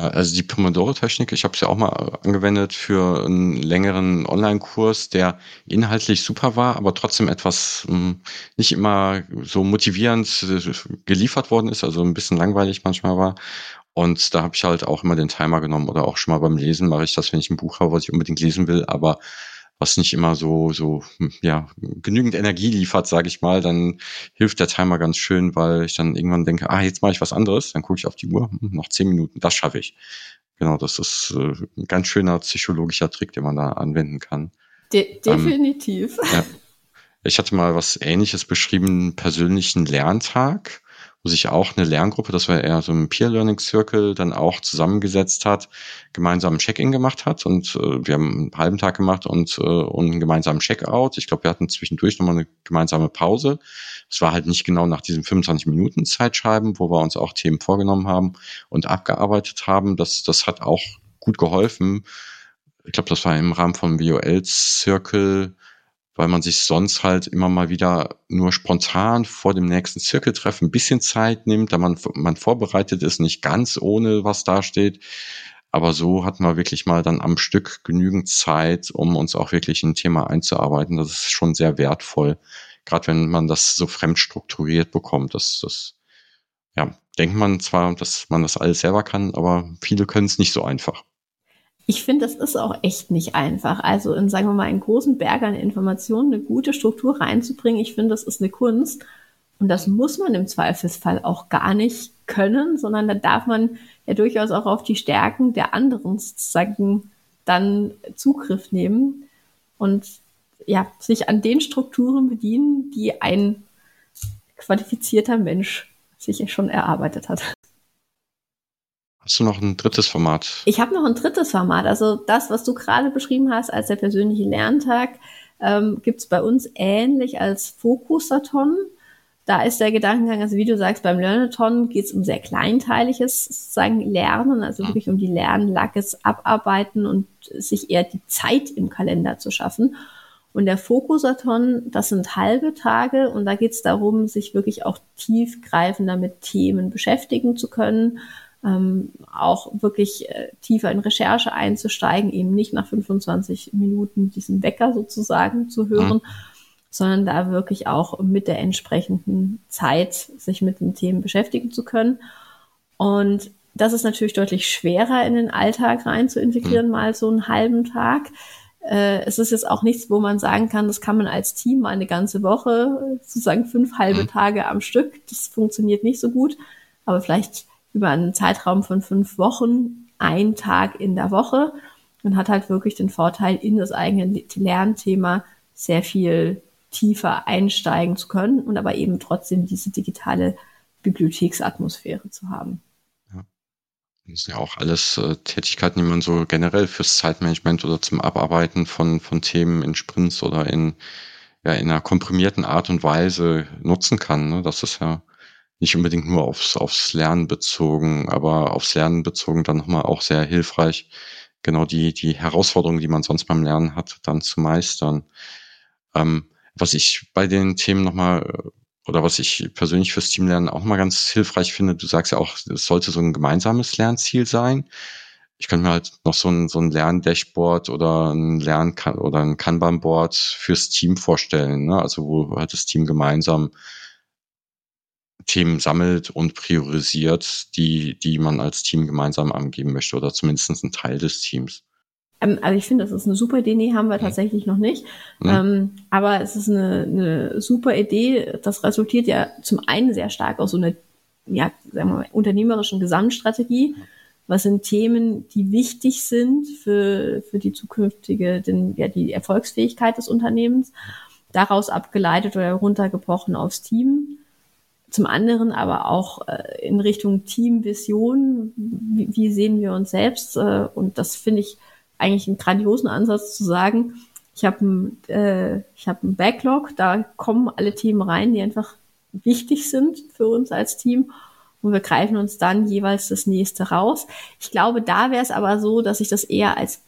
Ja, also die Pomodoro-Technik, ich habe es ja auch mal angewendet für einen längeren Online-Kurs, der inhaltlich super war, aber trotzdem etwas mh, hm, nicht immer so motivierend geliefert worden ist, also ein bisschen langweilig manchmal war. Und da habe ich halt auch immer den Timer genommen oder auch schon mal beim Lesen mache ich das, wenn ich ein Buch habe, was ich unbedingt lesen will, aber was nicht immer so, so, hm, ja, genügend Energie liefert, sage ich mal, dann hilft der Timer ganz schön, weil ich dann irgendwann denke, ah, jetzt mache ich was anderes, dann gucke ich auf die Uhr, hm, noch zehn Minuten, das schaffe ich. Genau, das ist äh, ein ganz schöner psychologischer Trick, den man da anwenden kann. De definitiv. Ähm, ja. Ich hatte mal was ähnliches beschrieben, persönlichen Lerntag wo sich auch eine Lerngruppe, das war eher so ein Peer Learning Circle, dann auch zusammengesetzt hat, gemeinsam ein Check-in gemacht hat und äh, wir haben einen halben Tag gemacht und, äh, und einen gemeinsamen Check-out. Ich glaube, wir hatten zwischendurch nochmal eine gemeinsame Pause. Es war halt nicht genau nach diesen 25 Minuten Zeitschreiben, wo wir uns auch Themen vorgenommen haben und abgearbeitet haben. Das, das hat auch gut geholfen. Ich glaube, das war im Rahmen vom VOL Circle weil man sich sonst halt immer mal wieder nur spontan vor dem nächsten Zirkeltreffen ein bisschen Zeit nimmt, da man, man vorbereitet ist, nicht ganz ohne was dasteht. Aber so hat man wirklich mal dann am Stück genügend Zeit, um uns auch wirklich ein Thema einzuarbeiten. Das ist schon sehr wertvoll. Gerade wenn man das so fremd strukturiert bekommt. Das, das, ja, denkt man zwar, dass man das alles selber kann, aber viele können es nicht so einfach. Ich finde, das ist auch echt nicht einfach. Also in, sagen wir mal, einen großen Berg an Informationen eine gute Struktur reinzubringen, ich finde, das ist eine Kunst. Und das muss man im Zweifelsfall auch gar nicht können, sondern da darf man ja durchaus auch auf die Stärken der anderen sozusagen dann Zugriff nehmen und ja, sich an den Strukturen bedienen, die ein qualifizierter Mensch sich schon erarbeitet hat. Hast du noch ein drittes Format? Ich habe noch ein drittes Format. Also das, was du gerade beschrieben hast als der persönliche Lerntag, ähm, gibt es bei uns ähnlich als Fokusathon. Da ist der Gedankengang, also wie du sagst, beim Learnathon geht es um sehr kleinteiliges sozusagen Lernen, also wirklich um die Lernlackes abarbeiten und sich eher die Zeit im Kalender zu schaffen. Und der Fokusathon, das sind halbe Tage und da geht es darum, sich wirklich auch tiefgreifender mit Themen beschäftigen zu können ähm, auch wirklich äh, tiefer in Recherche einzusteigen, eben nicht nach 25 Minuten diesen Wecker sozusagen zu hören, mhm. sondern da wirklich auch mit der entsprechenden Zeit sich mit den Themen beschäftigen zu können. Und das ist natürlich deutlich schwerer in den Alltag rein zu integrieren, mhm. mal so einen halben Tag. Äh, es ist jetzt auch nichts, wo man sagen kann, das kann man als Team mal eine ganze Woche, sozusagen fünf halbe mhm. Tage am Stück. Das funktioniert nicht so gut. Aber vielleicht über einen Zeitraum von fünf Wochen, ein Tag in der Woche und hat halt wirklich den Vorteil, in das eigene Lernthema sehr viel tiefer einsteigen zu können und aber eben trotzdem diese digitale Bibliotheksatmosphäre zu haben. Ja. Das sind ja auch alles äh, Tätigkeiten, die man so generell fürs Zeitmanagement oder zum Abarbeiten von, von Themen in Sprints oder in, ja, in einer komprimierten Art und Weise nutzen kann. Ne? Das ist ja nicht unbedingt nur aufs, aufs Lernen bezogen, aber aufs Lernen bezogen dann nochmal auch sehr hilfreich, genau die, die Herausforderungen, die man sonst beim Lernen hat, dann zu meistern. Ähm, was ich bei den Themen nochmal, äh, oder was ich persönlich fürs Teamlernen auch mal ganz hilfreich finde, du sagst ja auch, es sollte so ein gemeinsames Lernziel sein. Ich könnte mir halt noch so ein, so ein Lerndashboard oder ein Lern- oder ein Kanban-Board fürs Team vorstellen, ne? also wo halt das Team gemeinsam Themen sammelt und priorisiert, die, die man als Team gemeinsam angeben möchte oder zumindest ein Teil des Teams. Ähm, also ich finde, das ist eine super Idee, nee, haben wir mhm. tatsächlich noch nicht. Mhm. Ähm, aber es ist eine, eine super Idee. Das resultiert ja zum einen sehr stark aus so einer, ja, sagen wir mal, unternehmerischen Gesamtstrategie. Was sind Themen, die wichtig sind für, für die zukünftige, den, ja, die Erfolgsfähigkeit des Unternehmens? Daraus abgeleitet oder runtergebrochen aufs Team zum anderen aber auch äh, in Richtung Teamvision, wie, wie sehen wir uns selbst? Äh, und das finde ich eigentlich einen grandiosen Ansatz zu sagen, ich habe ein, äh, ich hab einen Backlog, da kommen alle Themen rein, die einfach wichtig sind für uns als Team. Und wir greifen uns dann jeweils das nächste raus. Ich glaube, da wäre es aber so, dass ich das eher als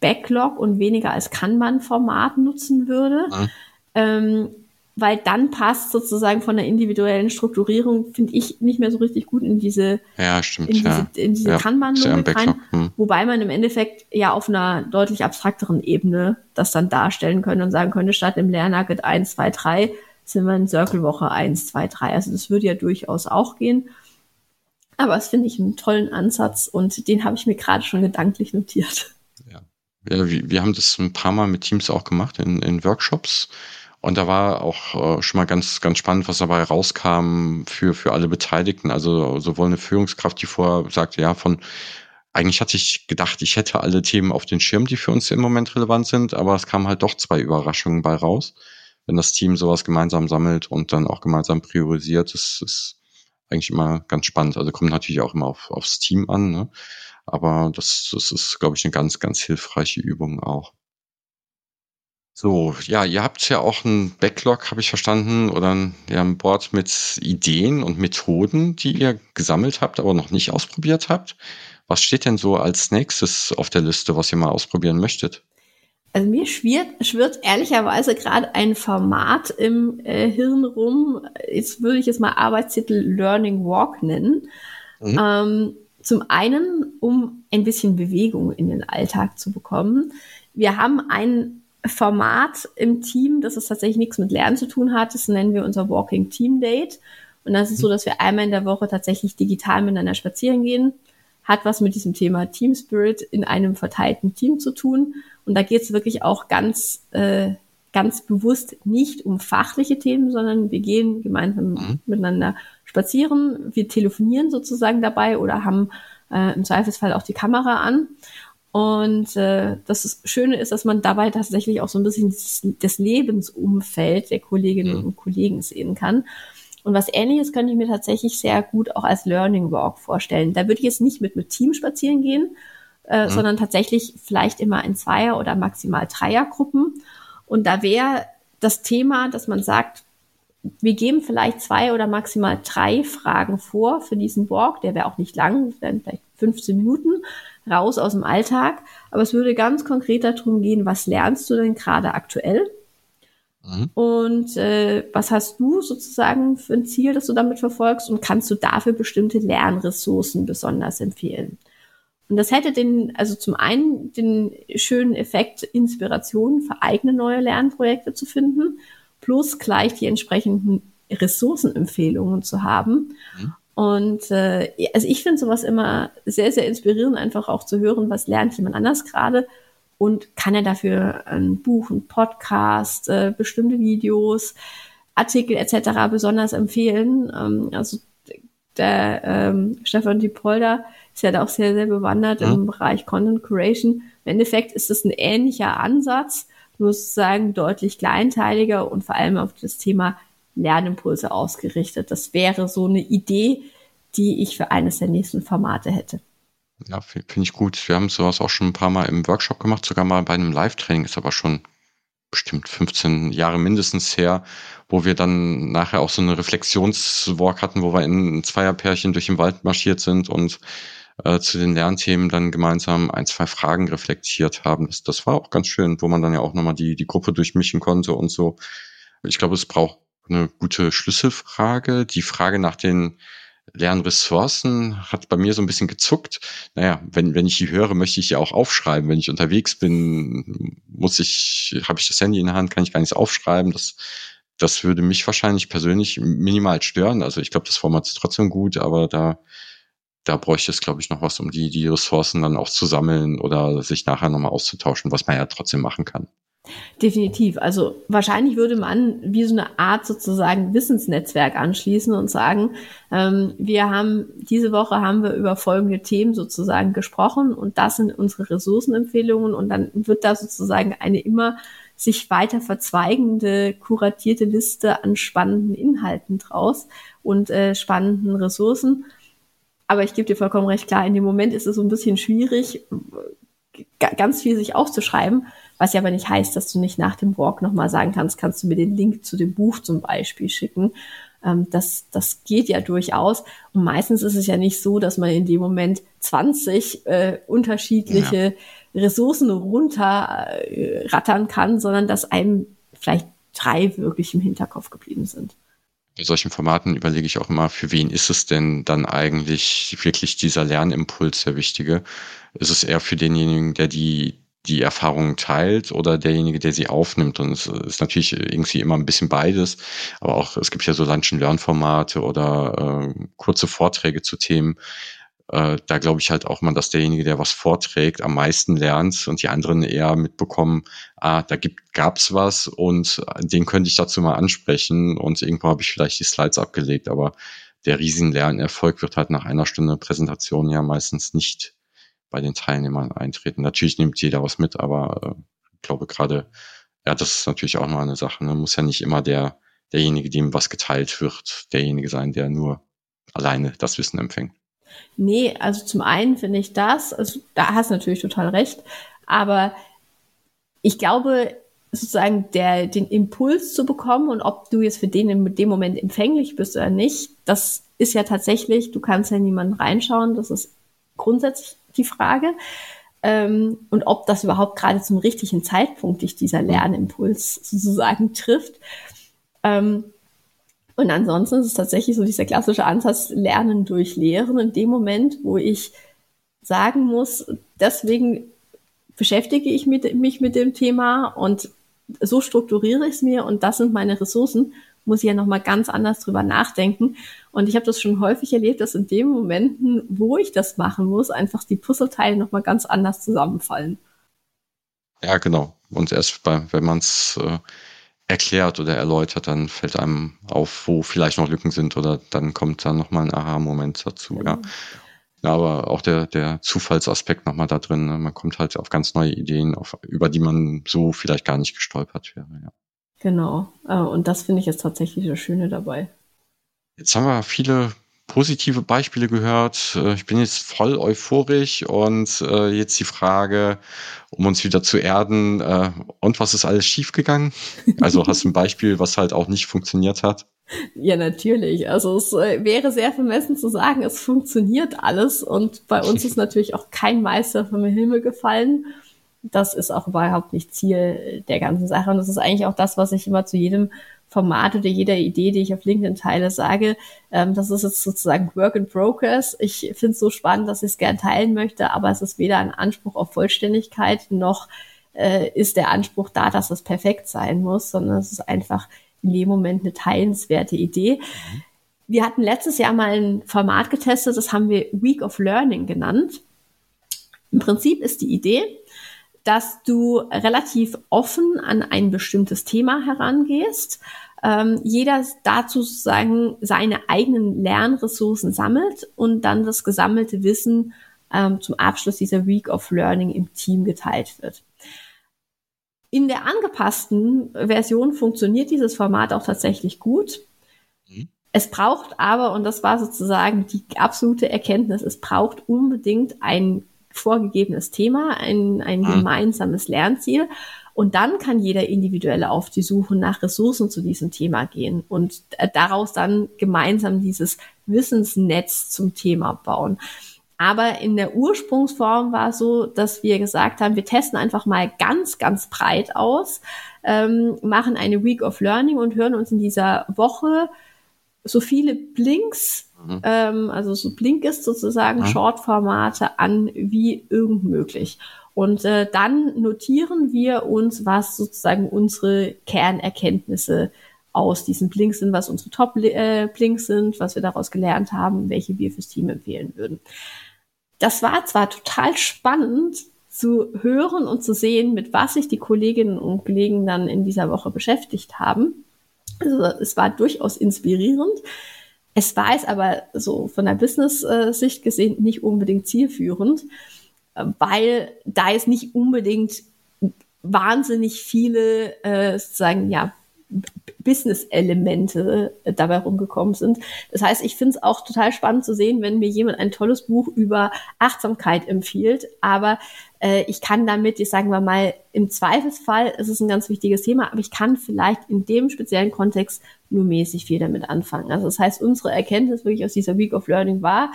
Backlog und weniger als Kanban-Format nutzen würde. Mhm. Ähm, weil dann passt sozusagen von der individuellen Strukturierung, finde ich, nicht mehr so richtig gut in diese, ja, stimmt, in diese, ja. in diese ja, Kanban-Logik rein. Hm. Wobei man im Endeffekt ja auf einer deutlich abstrakteren Ebene das dann darstellen könnte und sagen könnte, statt im Lernugget 1, 2, 3 sind wir in Circle-Woche 1, 2, 3. Also das würde ja durchaus auch gehen. Aber das finde ich einen tollen Ansatz und den habe ich mir gerade schon gedanklich notiert. Ja. ja wir, wir, haben das ein paar Mal mit Teams auch gemacht in, in Workshops. Und da war auch äh, schon mal ganz, ganz spannend, was dabei rauskam für, für alle Beteiligten. Also sowohl eine Führungskraft, die vorher sagte, ja, von eigentlich hatte ich gedacht, ich hätte alle Themen auf den Schirm, die für uns im Moment relevant sind, aber es kamen halt doch zwei Überraschungen bei raus. Wenn das Team sowas gemeinsam sammelt und dann auch gemeinsam priorisiert, das ist eigentlich immer ganz spannend. Also kommt natürlich auch immer auf, aufs Team an, ne? aber das, das ist, glaube ich, eine ganz, ganz hilfreiche Übung auch. So, ja, ihr habt ja auch ein Backlog, habe ich verstanden, oder ein, ja, ein Board mit Ideen und Methoden, die ihr gesammelt habt, aber noch nicht ausprobiert habt. Was steht denn so als nächstes auf der Liste, was ihr mal ausprobieren möchtet? Also mir schwirrt, schwirrt ehrlicherweise gerade ein Format im äh, Hirn rum. Jetzt würde ich es mal Arbeitstitel Learning Walk nennen. Mhm. Ähm, zum einen, um ein bisschen Bewegung in den Alltag zu bekommen. Wir haben ein Format im Team, das es tatsächlich nichts mit Lernen zu tun hat. Das nennen wir unser Walking Team Date. Und das ist so, dass wir einmal in der Woche tatsächlich digital miteinander spazieren gehen. Hat was mit diesem Thema Team Spirit in einem verteilten Team zu tun. Und da geht es wirklich auch ganz, äh, ganz bewusst nicht um fachliche Themen, sondern wir gehen gemeinsam mhm. miteinander spazieren. Wir telefonieren sozusagen dabei oder haben äh, im Zweifelsfall auch die Kamera an. Und äh, das Schöne ist, dass man dabei tatsächlich auch so ein bisschen das, das Lebensumfeld der Kolleginnen mhm. und Kollegen sehen kann. Und was ähnliches könnte ich mir tatsächlich sehr gut auch als Learning Walk vorstellen. Da würde ich jetzt nicht mit mit Team spazieren gehen, äh, mhm. sondern tatsächlich vielleicht immer in Zweier- oder maximal Dreiergruppen. Und da wäre das Thema, dass man sagt, wir geben vielleicht zwei oder maximal drei Fragen vor für diesen Walk. Der wäre auch nicht lang, wären vielleicht 15 Minuten raus aus dem Alltag. Aber es würde ganz konkret darum gehen, was lernst du denn gerade aktuell? Mhm. Und äh, was hast du sozusagen für ein Ziel, das du damit verfolgst? Und kannst du dafür bestimmte Lernressourcen besonders empfehlen? Und das hätte den, also zum einen den schönen Effekt, Inspiration für eigene neue Lernprojekte zu finden, plus gleich die entsprechenden Ressourcenempfehlungen zu haben. Mhm. Und äh, also ich finde sowas immer sehr, sehr inspirierend, einfach auch zu hören, was lernt jemand anders gerade und kann er dafür ein Buch, ein Podcast, äh, bestimmte Videos, Artikel etc. besonders empfehlen. Ähm, also der ähm, Stefan Dipolder ist ja da auch sehr, sehr bewandert ja. im Bereich Content Creation. Im Endeffekt ist es ein ähnlicher Ansatz, nur sozusagen deutlich kleinteiliger und vor allem auf das Thema Lernimpulse ausgerichtet. Das wäre so eine Idee, die ich für eines der nächsten Formate hätte. Ja, finde ich gut. Wir haben sowas auch schon ein paar Mal im Workshop gemacht, sogar mal bei einem Live-Training, ist aber schon bestimmt 15 Jahre mindestens her, wo wir dann nachher auch so eine Reflexionswalk hatten, wo wir in Zweierpärchen durch den Wald marschiert sind und äh, zu den Lernthemen dann gemeinsam ein, zwei Fragen reflektiert haben. Das, das war auch ganz schön, wo man dann ja auch nochmal die, die Gruppe durchmischen konnte und so. Ich glaube, es braucht eine gute Schlüsselfrage. Die Frage nach den Lernressourcen hat bei mir so ein bisschen gezuckt. Naja, wenn, wenn ich die höre, möchte ich ja auch aufschreiben. Wenn ich unterwegs bin, muss ich, habe ich das Handy in der Hand, kann ich gar nichts aufschreiben. Das, das würde mich wahrscheinlich persönlich minimal stören. Also ich glaube, das Format ist trotzdem gut, aber da, da bräuchte es, glaube ich, noch was, um die, die Ressourcen dann auch zu sammeln oder sich nachher nochmal auszutauschen, was man ja trotzdem machen kann. Definitiv. Also wahrscheinlich würde man wie so eine Art sozusagen Wissensnetzwerk anschließen und sagen, ähm, wir haben diese Woche haben wir über folgende Themen sozusagen gesprochen und das sind unsere Ressourcenempfehlungen und dann wird da sozusagen eine immer sich weiter verzweigende, kuratierte Liste an spannenden Inhalten draus und äh, spannenden Ressourcen. Aber ich gebe dir vollkommen recht klar, in dem Moment ist es so ein bisschen schwierig, ganz viel sich aufzuschreiben, was ja aber nicht heißt, dass du nicht nach dem Walk nochmal sagen kannst, kannst du mir den Link zu dem Buch zum Beispiel schicken. Ähm, das, das geht ja durchaus. Und meistens ist es ja nicht so, dass man in dem Moment 20 äh, unterschiedliche ja. Ressourcen runterrattern äh, kann, sondern dass einem vielleicht drei wirklich im Hinterkopf geblieben sind. Bei solchen Formaten überlege ich auch immer, für wen ist es denn dann eigentlich wirklich dieser Lernimpuls der wichtige? Ist es eher für denjenigen, der die, die Erfahrungen teilt oder derjenige, der sie aufnimmt? Und es ist natürlich irgendwie immer ein bisschen beides. Aber auch, es gibt ja so Lunch and Learn Formate oder äh, kurze Vorträge zu Themen äh, da glaube ich halt auch mal, dass derjenige, der was vorträgt, am meisten lernt und die anderen eher mitbekommen, ah, da gibt, gab's was und den könnte ich dazu mal ansprechen und irgendwo habe ich vielleicht die Slides abgelegt, aber der riesen Lernerfolg wird halt nach einer Stunde Präsentation ja meistens nicht bei den Teilnehmern eintreten. Natürlich nimmt jeder was mit, aber äh, ich glaube gerade, ja, das ist natürlich auch noch eine Sache. Ne? Muss ja nicht immer der, derjenige, dem was geteilt wird, derjenige sein, der nur alleine das Wissen empfängt. Nee, also zum einen finde ich das, also da hast du natürlich total recht, aber ich glaube, sozusagen der, den Impuls zu bekommen und ob du jetzt für den in dem Moment empfänglich bist oder nicht, das ist ja tatsächlich, du kannst ja niemanden reinschauen, das ist grundsätzlich die Frage. Ähm, und ob das überhaupt gerade zum richtigen Zeitpunkt dich dieser Lernimpuls sozusagen trifft. Ähm, und ansonsten ist es tatsächlich so dieser klassische Ansatz Lernen durch Lehren. In dem Moment, wo ich sagen muss, deswegen beschäftige ich mit, mich mit dem Thema und so strukturiere ich es mir und das sind meine Ressourcen, muss ich ja nochmal ganz anders drüber nachdenken. Und ich habe das schon häufig erlebt, dass in den Momenten, wo ich das machen muss, einfach die Puzzleteile nochmal ganz anders zusammenfallen. Ja, genau. Und erst bei, wenn man es äh, erklärt oder erläutert, dann fällt einem auf, wo vielleicht noch Lücken sind oder dann kommt dann nochmal ein Aha-Moment dazu, ja. ja. Aber auch der, der Zufallsaspekt nochmal da drin. Ne? Man kommt halt auf ganz neue Ideen, auf, über die man so vielleicht gar nicht gestolpert wäre. Ja. Genau. Äh, und das finde ich jetzt tatsächlich das Schöne dabei. Jetzt haben wir viele positive Beispiele gehört. Äh, ich bin jetzt voll euphorisch und äh, jetzt die Frage, um uns wieder zu erden, äh, und was ist alles schiefgegangen? Also hast du ein Beispiel, was halt auch nicht funktioniert hat? Ja, natürlich. Also es wäre sehr vermessen zu sagen, es funktioniert alles und bei uns ist natürlich auch kein Meister vom Himmel gefallen. Das ist auch überhaupt nicht Ziel der ganzen Sache und das ist eigentlich auch das, was ich immer zu jedem Format oder jeder Idee, die ich auf LinkedIn teile, sage, ähm, das ist jetzt sozusagen Work in Progress. Ich finde es so spannend, dass ich es gern teilen möchte, aber es ist weder ein Anspruch auf Vollständigkeit noch äh, ist der Anspruch da, dass es perfekt sein muss, sondern es ist einfach in dem Moment eine teilenswerte Idee. Wir hatten letztes Jahr mal ein Format getestet, das haben wir Week of Learning genannt. Im Prinzip ist die Idee, dass du relativ offen an ein bestimmtes Thema herangehst, ähm, jeder dazu sozusagen seine eigenen Lernressourcen sammelt und dann das gesammelte Wissen ähm, zum Abschluss dieser Week of Learning im Team geteilt wird. In der angepassten Version funktioniert dieses Format auch tatsächlich gut. Mhm. Es braucht aber, und das war sozusagen die absolute Erkenntnis, es braucht unbedingt ein vorgegebenes Thema, ein, ein mhm. gemeinsames Lernziel. Und dann kann jeder individuell auf die Suche nach Ressourcen zu diesem Thema gehen und äh, daraus dann gemeinsam dieses Wissensnetz zum Thema bauen. Aber in der Ursprungsform war es so, dass wir gesagt haben, wir testen einfach mal ganz, ganz breit aus, ähm, machen eine Week of Learning und hören uns in dieser Woche so viele Blinks, mhm. ähm, also so Blinkist sozusagen, mhm. Shortformate an wie irgend möglich. Und äh, dann notieren wir uns, was sozusagen unsere Kernerkenntnisse aus diesen Blinks sind, was unsere Top-Blinks äh, sind, was wir daraus gelernt haben, welche wir fürs Team empfehlen würden. Das war zwar total spannend zu hören und zu sehen, mit was sich die Kolleginnen und Kollegen dann in dieser Woche beschäftigt haben. Also es war durchaus inspirierend. Es war es aber so von der Business-Sicht gesehen nicht unbedingt zielführend weil da jetzt nicht unbedingt wahnsinnig viele äh, sozusagen ja Business-Elemente äh, dabei rumgekommen sind. Das heißt, ich finde es auch total spannend zu sehen, wenn mir jemand ein tolles Buch über Achtsamkeit empfiehlt, aber äh, ich kann damit, ich sagen wir mal, im Zweifelsfall ist es ein ganz wichtiges Thema, aber ich kann vielleicht in dem speziellen Kontext nur mäßig viel damit anfangen. Also das heißt, unsere Erkenntnis wirklich aus dieser Week of Learning war,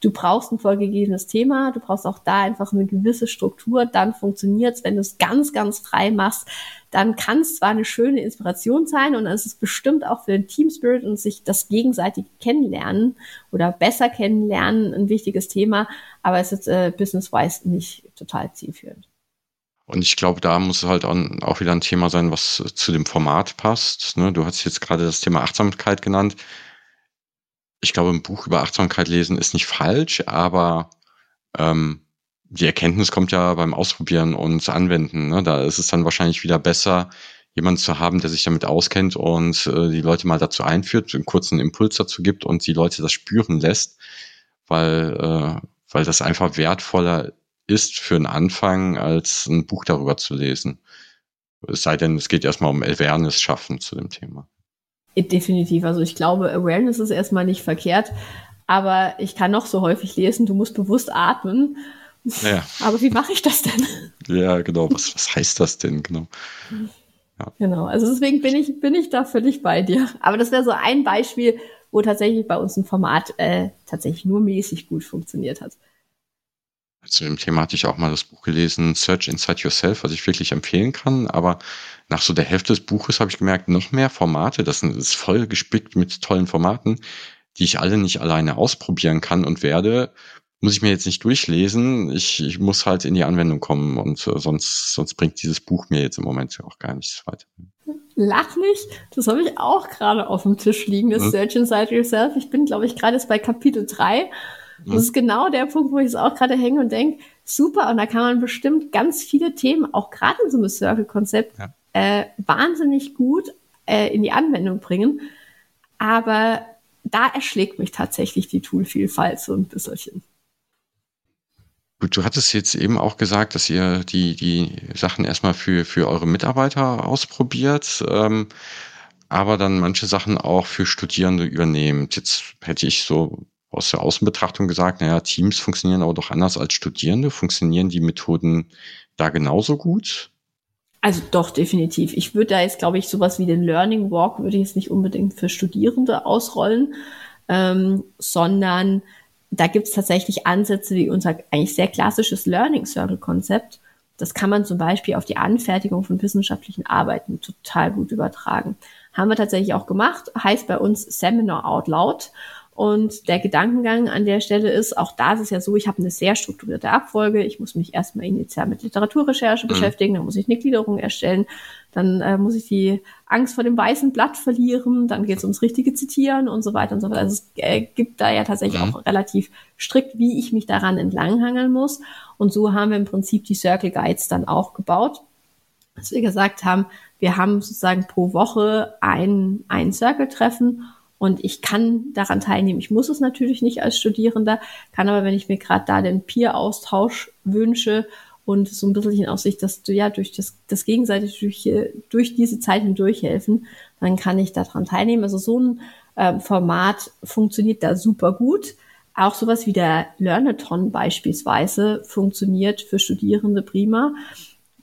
du brauchst ein vorgegebenes Thema, du brauchst auch da einfach eine gewisse Struktur, dann funktioniert's. Wenn du es ganz, ganz frei machst, dann kann es zwar eine schöne Inspiration sein und es ist bestimmt auch für den Team Spirit und sich das gegenseitig kennenlernen oder besser kennenlernen ein wichtiges Thema, aber es ist äh, business-wise nicht total zielführend. Und ich glaube, da muss es halt auch wieder ein Thema sein, was zu dem Format passt. Ne? Du hast jetzt gerade das Thema Achtsamkeit genannt ich glaube, ein Buch über Achtsamkeit lesen ist nicht falsch, aber ähm, die Erkenntnis kommt ja beim Ausprobieren und Anwenden. Ne? Da ist es dann wahrscheinlich wieder besser, jemanden zu haben, der sich damit auskennt und äh, die Leute mal dazu einführt, einen kurzen Impuls dazu gibt und die Leute das spüren lässt, weil, äh, weil das einfach wertvoller ist für einen Anfang, als ein Buch darüber zu lesen. Es sei denn, es geht erstmal um Awareness schaffen zu dem Thema. Definitiv. Also ich glaube, Awareness ist erstmal nicht verkehrt, aber ich kann noch so häufig lesen, du musst bewusst atmen. Ja. Aber wie mache ich das denn? Ja, genau. Was, was heißt das denn? Genau. Ja. Genau. Also deswegen bin ich, bin ich da völlig bei dir. Aber das wäre so ein Beispiel, wo tatsächlich bei uns ein Format äh, tatsächlich nur mäßig gut funktioniert hat. Zu dem Thema hatte ich auch mal das Buch gelesen, Search Inside Yourself, was ich wirklich empfehlen kann. Aber nach so der Hälfte des Buches habe ich gemerkt, noch mehr Formate, das ist voll gespickt mit tollen Formaten, die ich alle nicht alleine ausprobieren kann und werde, muss ich mir jetzt nicht durchlesen. Ich, ich muss halt in die Anwendung kommen und äh, sonst, sonst bringt dieses Buch mir jetzt im Moment auch gar nichts weiter. Lach nicht, das habe ich auch gerade auf dem Tisch liegen, das hm? Search Inside Yourself. Ich bin, glaube ich, gerade jetzt bei Kapitel 3 das ist genau der Punkt, wo ich es auch gerade hänge und denke, super, und da kann man bestimmt ganz viele Themen, auch gerade in so einem Circle-Konzept, ja. Äh, wahnsinnig gut äh, in die Anwendung bringen. Aber da erschlägt mich tatsächlich die Toolvielfalt so ein bisschen. Gut, du hattest jetzt eben auch gesagt, dass ihr die, die Sachen erstmal für, für eure Mitarbeiter ausprobiert, ähm, aber dann manche Sachen auch für Studierende übernehmt. Jetzt hätte ich so aus der Außenbetrachtung gesagt, naja, Teams funktionieren aber doch anders als Studierende. Funktionieren die Methoden da genauso gut? Also doch, definitiv. Ich würde da jetzt, glaube ich, sowas wie den Learning Walk würde ich jetzt nicht unbedingt für Studierende ausrollen, ähm, sondern da gibt es tatsächlich Ansätze wie unser eigentlich sehr klassisches Learning Circle Konzept. Das kann man zum Beispiel auf die Anfertigung von wissenschaftlichen Arbeiten total gut übertragen. Haben wir tatsächlich auch gemacht, heißt bei uns Seminar Out Loud. Und der Gedankengang an der Stelle ist, auch da ist es ja so, ich habe eine sehr strukturierte Abfolge. Ich muss mich erstmal initial mit Literaturrecherche mhm. beschäftigen, dann muss ich eine Gliederung erstellen, dann äh, muss ich die Angst vor dem weißen Blatt verlieren, dann geht es ums richtige Zitieren und so weiter und so weiter. Also es äh, gibt da ja tatsächlich mhm. auch relativ strikt, wie ich mich daran entlanghangeln muss. Und so haben wir im Prinzip die Circle Guides dann auch gebaut. Dass wir gesagt haben, wir haben sozusagen pro Woche ein, ein Circle-Treffen und ich kann daran teilnehmen. Ich muss es natürlich nicht als Studierender, kann aber, wenn ich mir gerade da den Peer-Austausch wünsche und so ein bisschen aus sich das, ja, durch das, das gegenseitig durch, durch diese Zeit hindurch helfen, dann kann ich daran teilnehmen. Also so ein ähm, Format funktioniert da super gut. Auch sowas wie der Learnathon beispielsweise funktioniert für Studierende prima.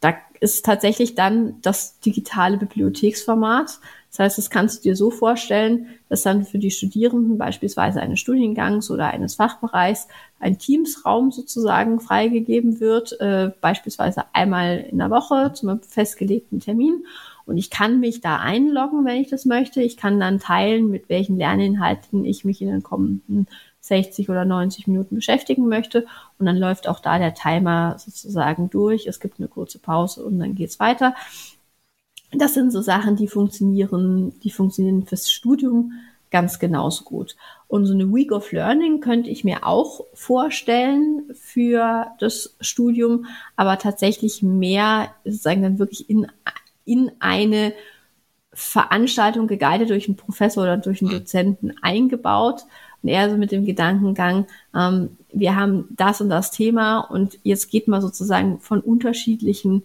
Da ist tatsächlich dann das digitale Bibliotheksformat. Das heißt, das kannst du dir so vorstellen, dass dann für die Studierenden beispielsweise eines Studiengangs oder eines Fachbereichs ein Teamsraum sozusagen freigegeben wird, äh, beispielsweise einmal in der Woche zum festgelegten Termin. Und ich kann mich da einloggen, wenn ich das möchte. Ich kann dann teilen, mit welchen Lerninhalten ich mich in den kommenden 60 oder 90 Minuten beschäftigen möchte. Und dann läuft auch da der Timer sozusagen durch. Es gibt eine kurze Pause und dann geht's weiter. Das sind so Sachen, die funktionieren, die funktionieren fürs Studium ganz genauso gut. Und so eine Week of Learning könnte ich mir auch vorstellen für das Studium, aber tatsächlich mehr sozusagen dann wirklich in, in eine Veranstaltung geguidet durch einen Professor oder durch einen Dozenten eingebaut und eher so mit dem Gedankengang, ähm, wir haben das und das Thema und jetzt geht mal sozusagen von unterschiedlichen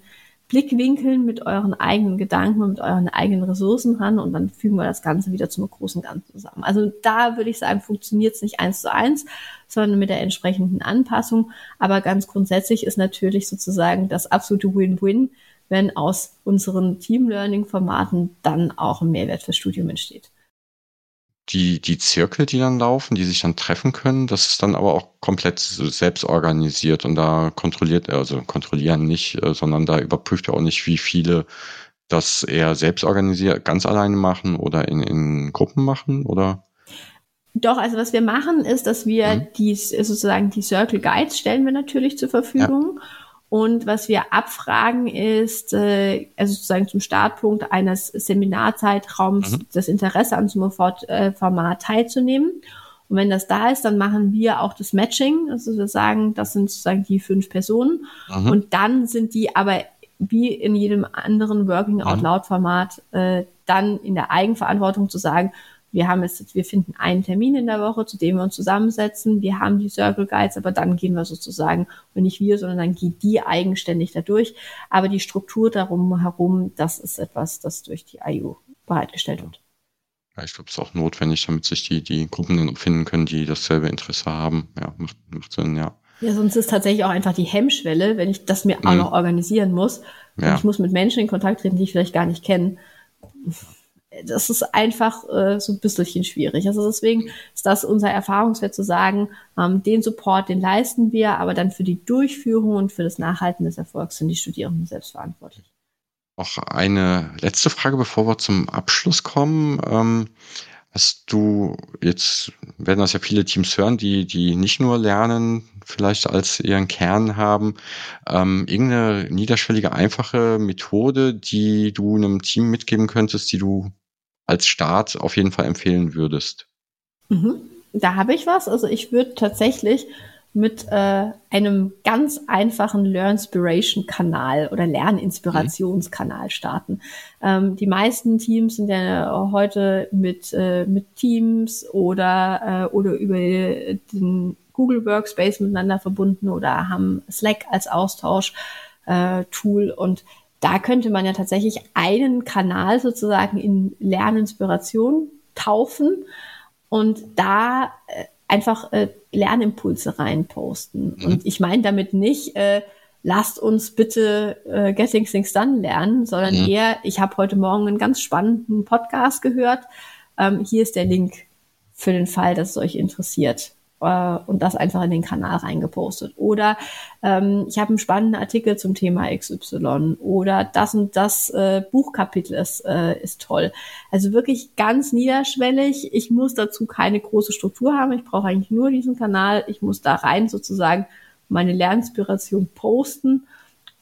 Blickwinkeln mit euren eigenen Gedanken und mit euren eigenen Ressourcen ran und dann fügen wir das Ganze wieder zum großen Ganzen zusammen. Also da würde ich sagen, funktioniert es nicht eins zu eins, sondern mit der entsprechenden Anpassung. Aber ganz grundsätzlich ist natürlich sozusagen das absolute Win-Win, wenn aus unseren Team-Learning-Formaten dann auch ein Mehrwert fürs Studium entsteht. Die, die Zirkel, die dann laufen, die sich dann treffen können, das ist dann aber auch komplett selbst organisiert und da kontrolliert er, also kontrollieren nicht, äh, sondern da überprüft er auch nicht, wie viele das eher selbst organisiert, ganz alleine machen oder in, in Gruppen machen oder? Doch, also was wir machen, ist, dass wir mhm. die sozusagen die Circle Guides stellen wir natürlich zur Verfügung. Ja. Und was wir abfragen ist, äh, also sozusagen zum Startpunkt eines Seminarzeitraums mhm. das Interesse an so einem äh, Format teilzunehmen. Und wenn das da ist, dann machen wir auch das Matching. Also wir sagen, das sind sozusagen die fünf Personen. Mhm. Und dann sind die aber wie in jedem anderen Working Out mhm. Loud Format äh, dann in der Eigenverantwortung zu sagen, wir haben jetzt, wir finden einen Termin in der Woche, zu dem wir uns zusammensetzen. Wir haben die Circle Guides, aber dann gehen wir sozusagen, und nicht wir, sondern dann geht die eigenständig dadurch. Aber die Struktur darum herum, das ist etwas, das durch die IU bereitgestellt wird. Ja, ich glaube, es ist auch notwendig, damit sich die, die Gruppen dann finden können, die dasselbe Interesse haben. Ja, macht, macht Sinn, ja. Ja, sonst ist tatsächlich auch einfach die Hemmschwelle, wenn ich das mir mhm. auch noch organisieren muss. Ja. Und ich muss mit Menschen in Kontakt treten, die ich vielleicht gar nicht kenne das ist einfach äh, so ein bisschen schwierig. Also deswegen ist das unser Erfahrungswert zu sagen, ähm, den Support, den leisten wir, aber dann für die Durchführung und für das Nachhalten des Erfolgs sind die Studierenden selbst verantwortlich. Noch eine letzte Frage, bevor wir zum Abschluss kommen. Ähm, hast du jetzt, werden das ja viele Teams hören, die, die nicht nur lernen, vielleicht als ihren Kern haben, ähm, irgendeine niederschwellige, einfache Methode, die du einem Team mitgeben könntest, die du als Start auf jeden Fall empfehlen würdest? Mhm. Da habe ich was. Also ich würde tatsächlich mit äh, einem ganz einfachen Learnspiration-Kanal oder Lerninspirationskanal starten. Ähm, die meisten Teams sind ja heute mit, äh, mit Teams oder, äh, oder über den Google Workspace miteinander verbunden oder haben Slack als Austausch. Äh, Tool und da könnte man ja tatsächlich einen Kanal sozusagen in Lerninspiration taufen und da äh, einfach äh, Lernimpulse reinposten. Mhm. Und ich meine damit nicht, äh, lasst uns bitte äh, Getting Things Done lernen, sondern mhm. eher, ich habe heute Morgen einen ganz spannenden Podcast gehört. Ähm, hier ist der Link für den Fall, dass es euch interessiert äh, und das einfach in den Kanal reingepostet. Oder ähm, ich habe einen spannenden Artikel zum Thema XY oder das und das äh, Buchkapitel ist, äh, ist toll. Also wirklich ganz niederschwellig. Ich muss dazu keine große Struktur haben. Ich brauche eigentlich nur diesen Kanal. Ich muss da rein sozusagen meine Lernspiration posten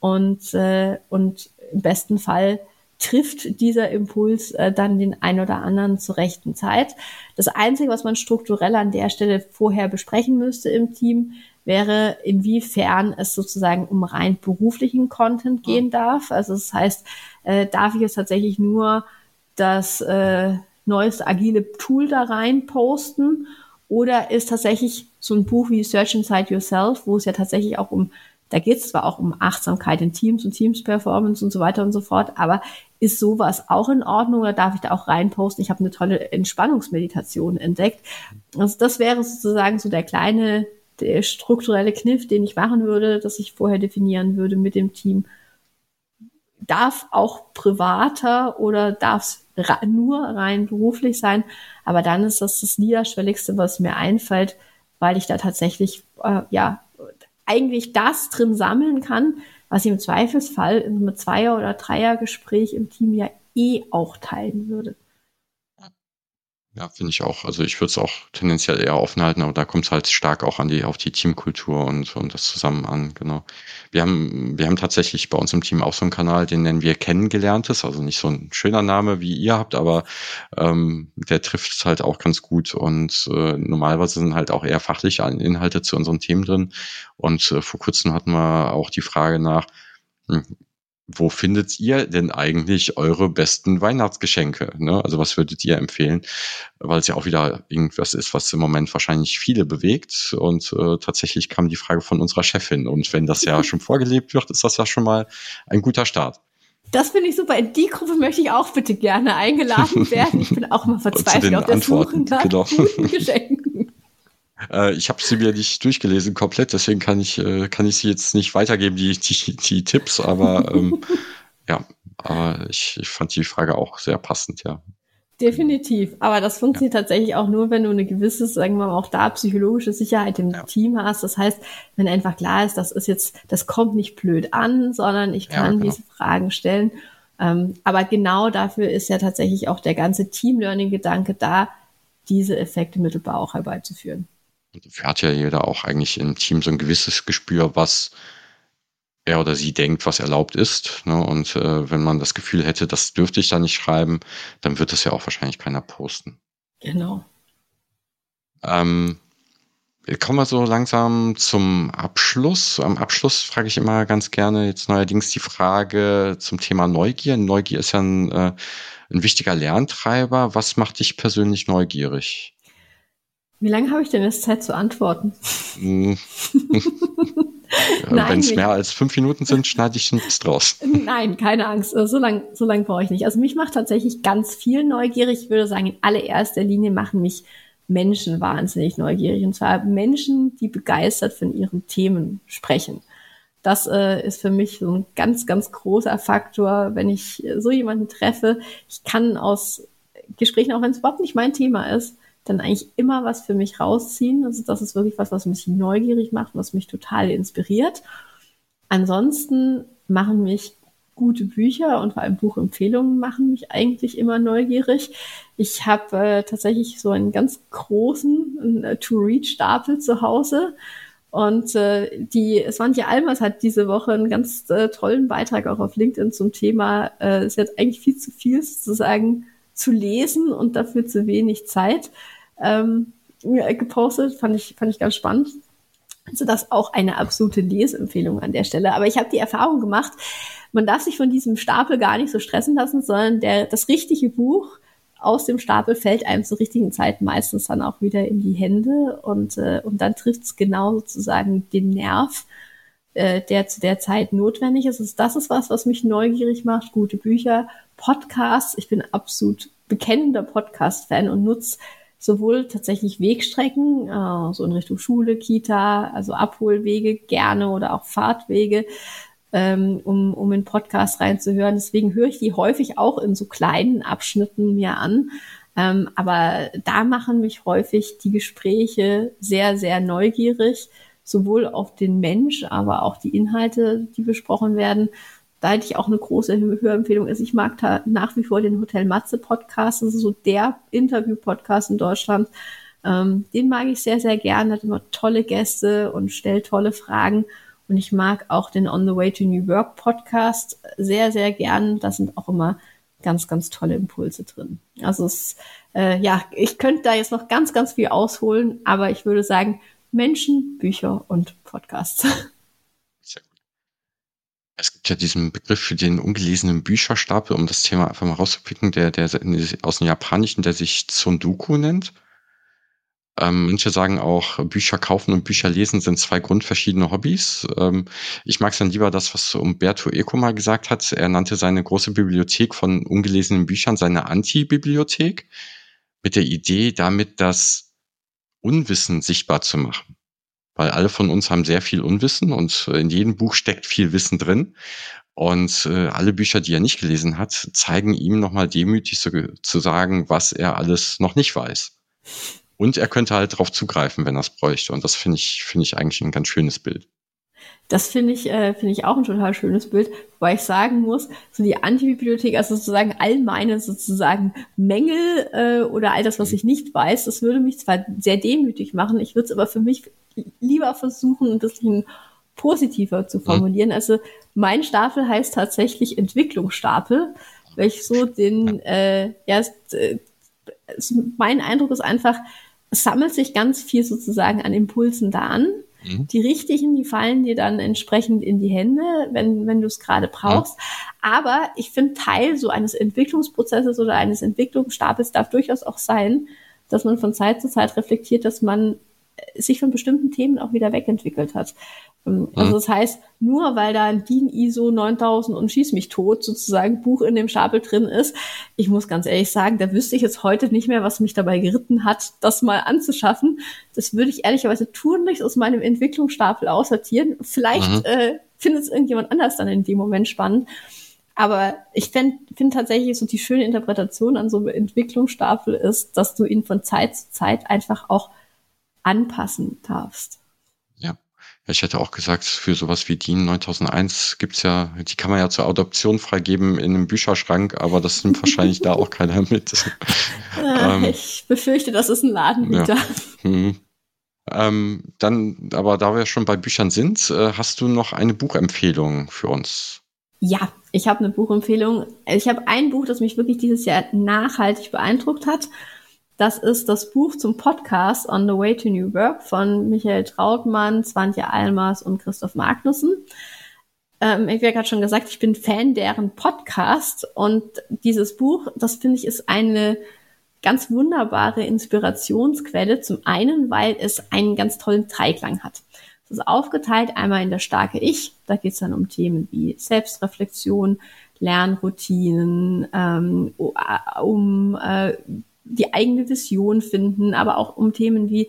und, äh, und im besten Fall trifft dieser Impuls äh, dann den ein oder anderen zur rechten Zeit. Das Einzige, was man strukturell an der Stelle vorher besprechen müsste im Team, wäre, inwiefern es sozusagen um rein beruflichen Content gehen darf. Also das heißt, äh, darf ich jetzt tatsächlich nur das äh, neueste agile Tool da rein posten oder ist tatsächlich so ein Buch wie Search Inside Yourself, wo es ja tatsächlich auch um da geht es zwar auch um Achtsamkeit in Teams und Teams-Performance und so weiter und so fort, aber ist sowas auch in Ordnung oder darf ich da auch reinposten? Ich habe eine tolle Entspannungsmeditation entdeckt. Also das wäre sozusagen so der kleine, der strukturelle Kniff, den ich machen würde, dass ich vorher definieren würde mit dem Team. Darf auch privater oder darf es nur rein beruflich sein? Aber dann ist das das Niederschwelligste, was mir einfällt, weil ich da tatsächlich, äh, ja, eigentlich das drin sammeln kann, was ich im Zweifelsfall in einem Zweier- oder Dreiergespräch im Team ja eh auch teilen würde. Ja, finde ich auch. Also ich würde es auch tendenziell eher offen halten, aber da kommt es halt stark auch an die, auf die Teamkultur und, und das zusammen an, genau. Wir haben, wir haben tatsächlich bei uns im Team auch so einen Kanal, den nennen wir Kennengelerntes, also nicht so ein schöner Name, wie ihr habt, aber ähm, der trifft es halt auch ganz gut und äh, normalerweise sind halt auch eher fachliche Inhalte zu unseren Themen drin. Und äh, vor kurzem hatten wir auch die Frage nach, hm, wo findet ihr denn eigentlich eure besten Weihnachtsgeschenke? Ne? Also was würdet ihr empfehlen? Weil es ja auch wieder irgendwas ist, was im Moment wahrscheinlich viele bewegt. Und äh, tatsächlich kam die Frage von unserer Chefin. Und wenn das ja schon vorgelebt wird, ist das ja schon mal ein guter Start. Das finde ich super. In die Gruppe möchte ich auch bitte gerne eingeladen werden. Ich bin auch mal verzweifelt auf der Antworten, Suche nach genau. Geschenken. Äh, ich habe sie mir nicht durchgelesen komplett, deswegen kann ich, äh, kann ich sie jetzt nicht weitergeben, die, die, die Tipps, aber ähm, ja, aber ich, ich fand die Frage auch sehr passend, ja. Definitiv. Aber das funktioniert ja. tatsächlich auch nur, wenn du eine gewisse, sagen wir mal, auch da psychologische Sicherheit im ja. Team hast. Das heißt, wenn einfach klar ist, das ist jetzt, das kommt nicht blöd an, sondern ich kann ja, genau. diese Fragen stellen. Ähm, aber genau dafür ist ja tatsächlich auch der ganze Team-Learning-Gedanke da, diese Effekte mittelbar auch herbeizuführen. Und dafür hat ja jeder auch eigentlich im Team so ein gewisses Gespür, was er oder sie denkt, was erlaubt ist. Ne? Und äh, wenn man das Gefühl hätte, das dürfte ich da nicht schreiben, dann wird das ja auch wahrscheinlich keiner posten. Genau. Ähm, kommen wir so langsam zum Abschluss. Am Abschluss frage ich immer ganz gerne jetzt neuerdings die Frage zum Thema Neugier. Neugier ist ja ein, äh, ein wichtiger Lerntreiber. Was macht dich persönlich neugierig? Wie lange habe ich denn jetzt Zeit zu antworten? Hm. Wenn es mehr als fünf Minuten sind, schneide ich nichts draus. Nein, keine Angst. So lange so lang brauche ich nicht. Also mich macht tatsächlich ganz viel neugierig. Ich würde sagen, in allererster Linie machen mich Menschen wahnsinnig neugierig. Und zwar Menschen, die begeistert von ihren Themen sprechen. Das äh, ist für mich so ein ganz, ganz großer Faktor, wenn ich so jemanden treffe. Ich kann aus Gesprächen, auch wenn es überhaupt nicht mein Thema ist, dann eigentlich immer was für mich rausziehen. Also das ist wirklich was, was mich neugierig macht, was mich total inspiriert. Ansonsten machen mich gute Bücher und vor allem Buchempfehlungen machen mich eigentlich immer neugierig. Ich habe äh, tatsächlich so einen ganz großen äh, To-Read-Stapel zu Hause. Und äh, die Swantje Almers hat diese Woche einen ganz äh, tollen Beitrag auch auf LinkedIn zum Thema, äh, sie hat eigentlich viel zu viel sozusagen zu lesen und dafür zu wenig Zeit ähm, gepostet. Fand ich, fand ich ganz spannend. Also das auch eine absolute Leseempfehlung an der Stelle. Aber ich habe die Erfahrung gemacht, man darf sich von diesem Stapel gar nicht so stressen lassen, sondern der, das richtige Buch aus dem Stapel fällt einem zur richtigen Zeit meistens dann auch wieder in die Hände und, äh, und dann trifft es genau sozusagen den Nerv, äh, der zu der Zeit notwendig ist. Also das ist was, was mich neugierig macht. Gute Bücher, Podcasts. Ich bin absolut bekennender Podcast-Fan und nutze sowohl tatsächlich Wegstrecken, äh, so in Richtung Schule, Kita, also Abholwege gerne oder auch Fahrtwege, ähm, um, um in Podcast reinzuhören. Deswegen höre ich die häufig auch in so kleinen Abschnitten mir an. Ähm, aber da machen mich häufig die Gespräche sehr, sehr neugierig, sowohl auf den Mensch, aber auch die Inhalte, die besprochen werden da hätte ich auch eine große Hörempfehlung. Also ich mag da nach wie vor den Hotel Matze Podcast. Das ist so der Interview-Podcast in Deutschland. Ähm, den mag ich sehr, sehr gerne. Hat immer tolle Gäste und stellt tolle Fragen. Und ich mag auch den On the Way to New Work Podcast sehr, sehr gern. Da sind auch immer ganz, ganz tolle Impulse drin. Also es, äh, ja, ich könnte da jetzt noch ganz, ganz viel ausholen, aber ich würde sagen, Menschen, Bücher und Podcasts. Es gibt ja diesen Begriff für den ungelesenen Bücherstapel, um das Thema einfach mal rauszupicken, der, der aus dem Japanischen, der sich Tsundoku nennt. Ähm, manche sagen auch, Bücher kaufen und Bücher lesen sind zwei grundverschiedene Hobbys. Ähm, ich mag es dann lieber das, was Umberto Eco mal gesagt hat. Er nannte seine große Bibliothek von ungelesenen Büchern seine Anti-Bibliothek mit der Idee, damit das Unwissen sichtbar zu machen weil alle von uns haben sehr viel Unwissen und äh, in jedem Buch steckt viel Wissen drin. Und äh, alle Bücher, die er nicht gelesen hat, zeigen ihm nochmal demütig zu, zu sagen, was er alles noch nicht weiß. Und er könnte halt darauf zugreifen, wenn er es bräuchte. Und das finde ich, finde ich eigentlich ein ganz schönes Bild. Das finde ich, äh, finde ich auch ein total schönes Bild, weil ich sagen muss, so die Antibibliothek, also sozusagen all meine sozusagen Mängel äh, oder all das, was ich nicht weiß, das würde mich zwar sehr demütig machen, ich würde es aber für mich lieber versuchen, ein bisschen positiver zu formulieren. Also mein Stapel heißt tatsächlich Entwicklungsstapel, weil ich so den, äh, ja, äh, mein Eindruck ist einfach, es sammelt sich ganz viel sozusagen an Impulsen da an. Mhm. Die richtigen, die fallen dir dann entsprechend in die Hände, wenn, wenn du es gerade brauchst. Mhm. Aber ich finde, Teil so eines Entwicklungsprozesses oder eines Entwicklungsstapels darf durchaus auch sein, dass man von Zeit zu Zeit reflektiert, dass man sich von bestimmten Themen auch wieder wegentwickelt hat. Ähm, also mhm. das heißt, nur weil da ein DIN ISO 9000 und schieß mich tot sozusagen Buch in dem Stapel drin ist, ich muss ganz ehrlich sagen, da wüsste ich jetzt heute nicht mehr, was mich dabei geritten hat, das mal anzuschaffen. Das würde ich ehrlicherweise tunlichst aus meinem Entwicklungsstapel aussortieren. Vielleicht mhm. äh, findet es irgendjemand anders dann in dem Moment spannend. Aber ich finde find tatsächlich so die schöne Interpretation an so einem Entwicklungsstaffel ist, dass du ihn von Zeit zu Zeit einfach auch anpassen darfst. Ja. Ich hätte auch gesagt, für sowas wie DIN 9001 gibt's ja, die kann man ja zur Adoption freigeben in einem Bücherschrank, aber das nimmt wahrscheinlich da auch keiner mit. Äh, ähm, ich befürchte, das ist ein Ladenhüter. Ja. Hm. Ähm, dann, aber da wir schon bei Büchern sind, äh, hast du noch eine Buchempfehlung für uns? Ja, ich habe eine Buchempfehlung. Ich habe ein Buch, das mich wirklich dieses Jahr nachhaltig beeindruckt hat. Das ist das Buch zum Podcast On the Way to New Work von Michael Trautmann, Swantje Almers und Christoph Magnussen. Ähm, ich habe gerade schon gesagt, ich bin Fan deren Podcast und dieses Buch, das finde ich, ist eine ganz wunderbare Inspirationsquelle. Zum einen, weil es einen ganz tollen Dreiklang hat. Es ist aufgeteilt einmal in das starke Ich. Da geht es dann um Themen wie Selbstreflexion, Lernroutinen, ähm, um äh, die eigene Vision finden, aber auch um Themen wie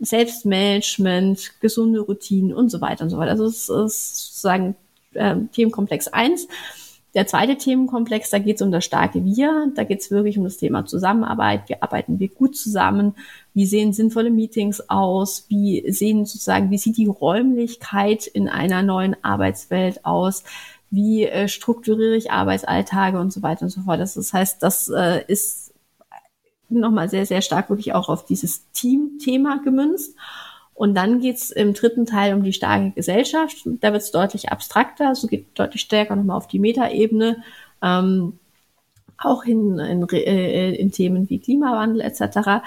Selbstmanagement, gesunde Routinen und so weiter und so weiter. Also es ist sozusagen äh, Themenkomplex eins. Der zweite Themenkomplex, da geht es um das starke Wir. Da geht es wirklich um das Thema Zusammenarbeit. Wie arbeiten wir gut zusammen? Wie sehen sinnvolle Meetings aus? Wie sehen sozusagen, wie sieht die Räumlichkeit in einer neuen Arbeitswelt aus? Wie äh, strukturiere ich Arbeitsalltage und so weiter und so fort. Das, heißt, das äh, ist nochmal sehr, sehr stark wirklich auch auf dieses Team-Thema gemünzt. Und dann geht's im dritten Teil um die starke Gesellschaft. Da wird's deutlich abstrakter, so geht deutlich stärker nochmal auf die Metaebene, ähm, auch in, in, äh, in Themen wie Klimawandel etc.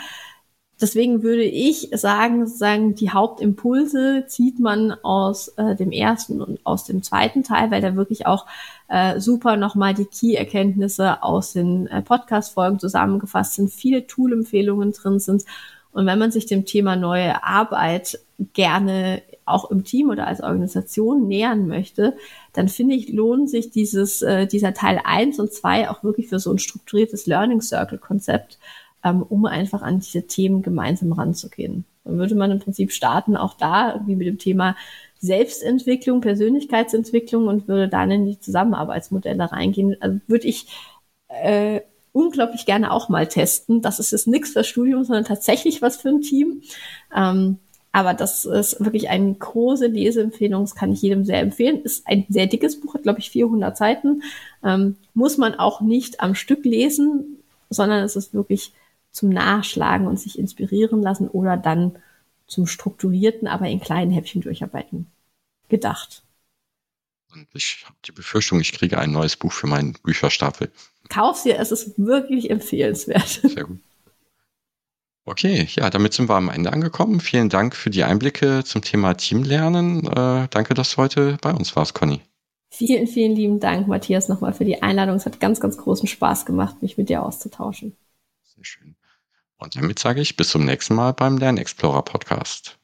Deswegen würde ich sagen, sagen, die Hauptimpulse zieht man aus äh, dem ersten und aus dem zweiten Teil, weil da wirklich auch äh, super nochmal die Key-Erkenntnisse aus den äh, Podcast-Folgen zusammengefasst sind, viele Tool-Empfehlungen drin sind. Und wenn man sich dem Thema neue Arbeit gerne auch im Team oder als Organisation nähern möchte, dann finde ich, lohnt sich dieses, äh, dieser Teil eins und zwei auch wirklich für so ein strukturiertes Learning Circle Konzept, ähm, um einfach an diese Themen gemeinsam ranzugehen. Dann würde man im Prinzip starten, auch da irgendwie mit dem Thema Selbstentwicklung, Persönlichkeitsentwicklung und würde dann in die Zusammenarbeitsmodelle reingehen. Also würde ich äh, unglaublich gerne auch mal testen. Das ist jetzt nichts fürs Studium, sondern tatsächlich was für ein Team. Ähm, aber das ist wirklich eine große Leseempfehlung, das kann ich jedem sehr empfehlen. Ist ein sehr dickes Buch, hat glaube ich 400 Seiten. Ähm, muss man auch nicht am Stück lesen, sondern es ist wirklich zum Nachschlagen und sich inspirieren lassen oder dann zum strukturierten, aber in kleinen Häppchen durcharbeiten gedacht. Und ich habe die Befürchtung, ich kriege ein neues Buch für meinen Bücherstapel. Kauf dir, es ist wirklich empfehlenswert. Sehr gut. Okay, ja, damit sind wir am Ende angekommen. Vielen Dank für die Einblicke zum Thema Teamlernen. Äh, danke, dass du heute bei uns warst, Conny. Vielen, vielen lieben Dank, Matthias, nochmal für die Einladung. Es hat ganz, ganz großen Spaß gemacht, mich mit dir auszutauschen. Sehr schön. Und damit sage ich bis zum nächsten Mal beim Lernexplorer Podcast.